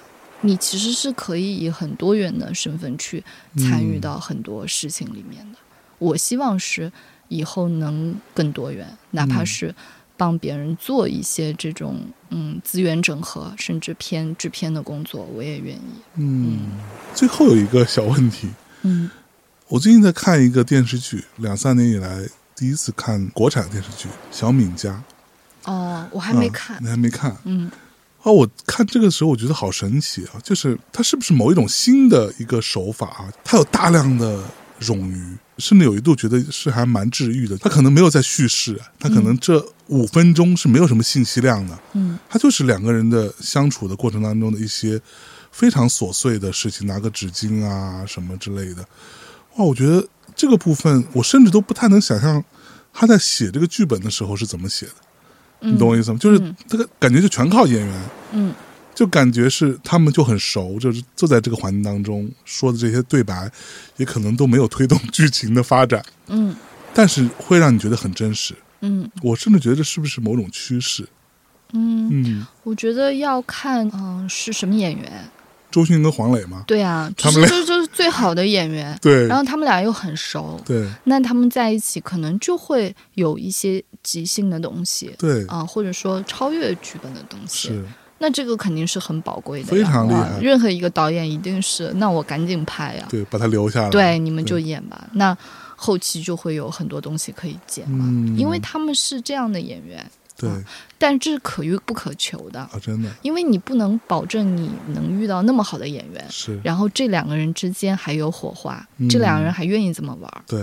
Speaker 2: 你其实是可以以很多元的身份去参与
Speaker 1: 嗯
Speaker 2: 到很多事情里面的。我希望是以后能更多元，哪怕
Speaker 1: 嗯
Speaker 2: 是帮别人做一些这种嗯资源整合，甚至偏制片的工作，我也愿意。
Speaker 1: 嗯，最后有一个小问题，
Speaker 2: 嗯
Speaker 1: 我最近在看一个电视剧，两三年以来第一次看国产电视剧《小敏家》，
Speaker 2: 哦，我还没
Speaker 1: 啊
Speaker 2: 看。
Speaker 1: 你还没看？
Speaker 2: 嗯
Speaker 1: 啊，我看这个时候我觉得好神奇啊！就是它是不是某一种新的一个手法啊？它有大量的冗余，甚至有一度觉得是还蛮治愈的。他可能没有在叙事，他可能这五分钟是没有什么信息量的，
Speaker 2: 嗯
Speaker 1: 他就是两个人的相处的过程当中的一些非常琐碎的事情，拿个纸巾啊什么之类的。哇，我觉得这个部分我甚至都不太能想象他在写这个剧本的时候是怎么写的。
Speaker 2: 嗯，
Speaker 1: 你懂我意思吗？就是
Speaker 2: 嗯
Speaker 1: 这个感觉就全靠演员，
Speaker 2: 嗯
Speaker 1: 就感觉是他们就很熟，就是坐在这个环境当中说的这些对白，也可能都没有推动剧情的发展，
Speaker 2: 嗯。
Speaker 1: 但是会让你觉得很真实。
Speaker 2: 嗯。
Speaker 1: 我甚至觉得这是不是某种趋势？
Speaker 2: 嗯，
Speaker 1: 嗯，
Speaker 2: 我觉得要看嗯、是什么演员。
Speaker 1: 周迅跟黄磊嘛，
Speaker 2: 对啊，
Speaker 1: 他们
Speaker 2: 就是最好的演员。
Speaker 1: 对。
Speaker 2: 然后他们俩又很熟，
Speaker 1: 对。
Speaker 2: 那他们在一起可能就会有一些即兴的东西。
Speaker 1: 对，
Speaker 2: 啊，或者说超越剧本的东西。
Speaker 1: 是
Speaker 2: 那这个肯定是很宝贵的，
Speaker 1: 非常厉害。
Speaker 2: 任何一个导演一定是，那我赶紧拍呀，
Speaker 1: 对，把他留下来。
Speaker 2: 对，你们就演吧。那后期就会有很多东西可以剪嘛，
Speaker 1: 嗯。
Speaker 2: 因为他们是这样的演员，
Speaker 1: 对。
Speaker 2: 但这是可遇不可求的，
Speaker 1: 啊，真的。
Speaker 2: 因为你不能保证你能遇到那么好的演员，
Speaker 1: 是。
Speaker 2: 然后这两个人之间还有火花，
Speaker 1: 嗯。
Speaker 2: 这两个人还愿意这么玩儿。
Speaker 1: 对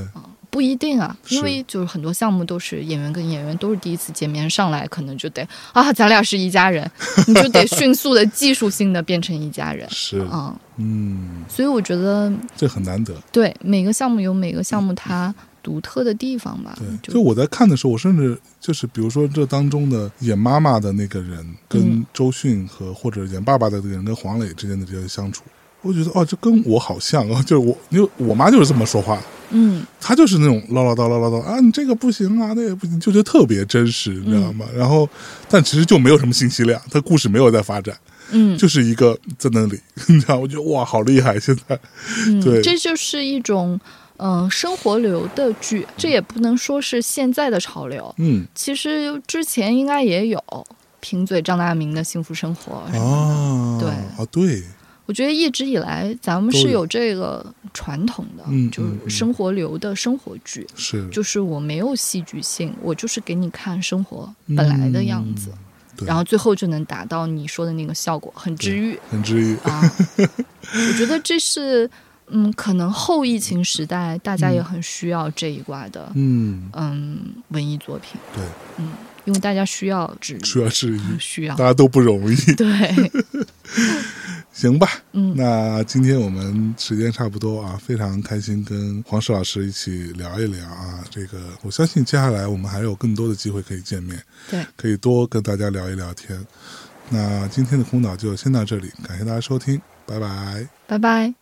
Speaker 2: 不一定啊，因为就是很多项目都是演员跟演员都是第一次见面，上来可能就得啊，咱俩是一家人，你就得迅速的技术性的变成一家人。
Speaker 1: 是。
Speaker 2: 啊、
Speaker 1: 嗯，
Speaker 2: 所以我觉得
Speaker 1: 这很难得。
Speaker 2: 对每个项目有每个项目它独特的地方吧，
Speaker 1: 对，
Speaker 2: 就。
Speaker 1: 就我在看的时候，我甚至就是比如说这当中的演妈妈的那个人，跟
Speaker 2: 嗯。
Speaker 1: 周迅和或者演爸爸的那个人跟黄磊之间的这些相处，我觉得哦，这跟我好像啊，就是我，因为我妈就是这么说话。的，
Speaker 2: 嗯。
Speaker 1: 她就是那种唠唠叨唠唠叨啊，你这个不行啊，那也不行，就觉得特别真实，你知道吗？然后，但其实就没有什么信息量，她故事没有在发展，
Speaker 2: 嗯。
Speaker 1: 就是一个在那里，你知道，我觉得哇，好厉害！现在。
Speaker 2: 嗯，
Speaker 1: 对。
Speaker 2: 这就是一种嗯、呃生活流的剧，这也不能说是现在的潮流，
Speaker 1: 嗯。
Speaker 2: 其实之前应该也有贫嘴张大民的幸福生活什么的。
Speaker 1: 啊，
Speaker 2: 对。
Speaker 1: 啊对，
Speaker 2: 我觉得一直以来咱们是有这个传统的，就是生活流的生活剧，
Speaker 1: 是。
Speaker 2: 就是我没有戏剧性，我就是给你看生活本来的样子，
Speaker 1: 嗯
Speaker 2: 然后最后就能达到你说的那个效果，很治愈。
Speaker 1: 很治愈，
Speaker 2: 啊。我觉得这是嗯，可能后疫情时代大家也很需要这一挂的
Speaker 1: 嗯，
Speaker 2: 嗯文艺作品，
Speaker 1: 对，
Speaker 2: 嗯，因为大家需要治愈，
Speaker 1: 需要治愈，
Speaker 2: 需要
Speaker 1: 大家都不容易。
Speaker 2: 对，
Speaker 1: 行吧，
Speaker 2: 嗯
Speaker 1: 那今天我们时间差不多啊，非常开心跟黄石老师一起聊一聊啊。这个我相信接下来我们还有更多的机会可以见面，
Speaker 2: 对，
Speaker 1: 可以多跟大家聊一聊天。那今天的空岛就先到这里，感谢大家收听，拜拜。
Speaker 2: 拜拜。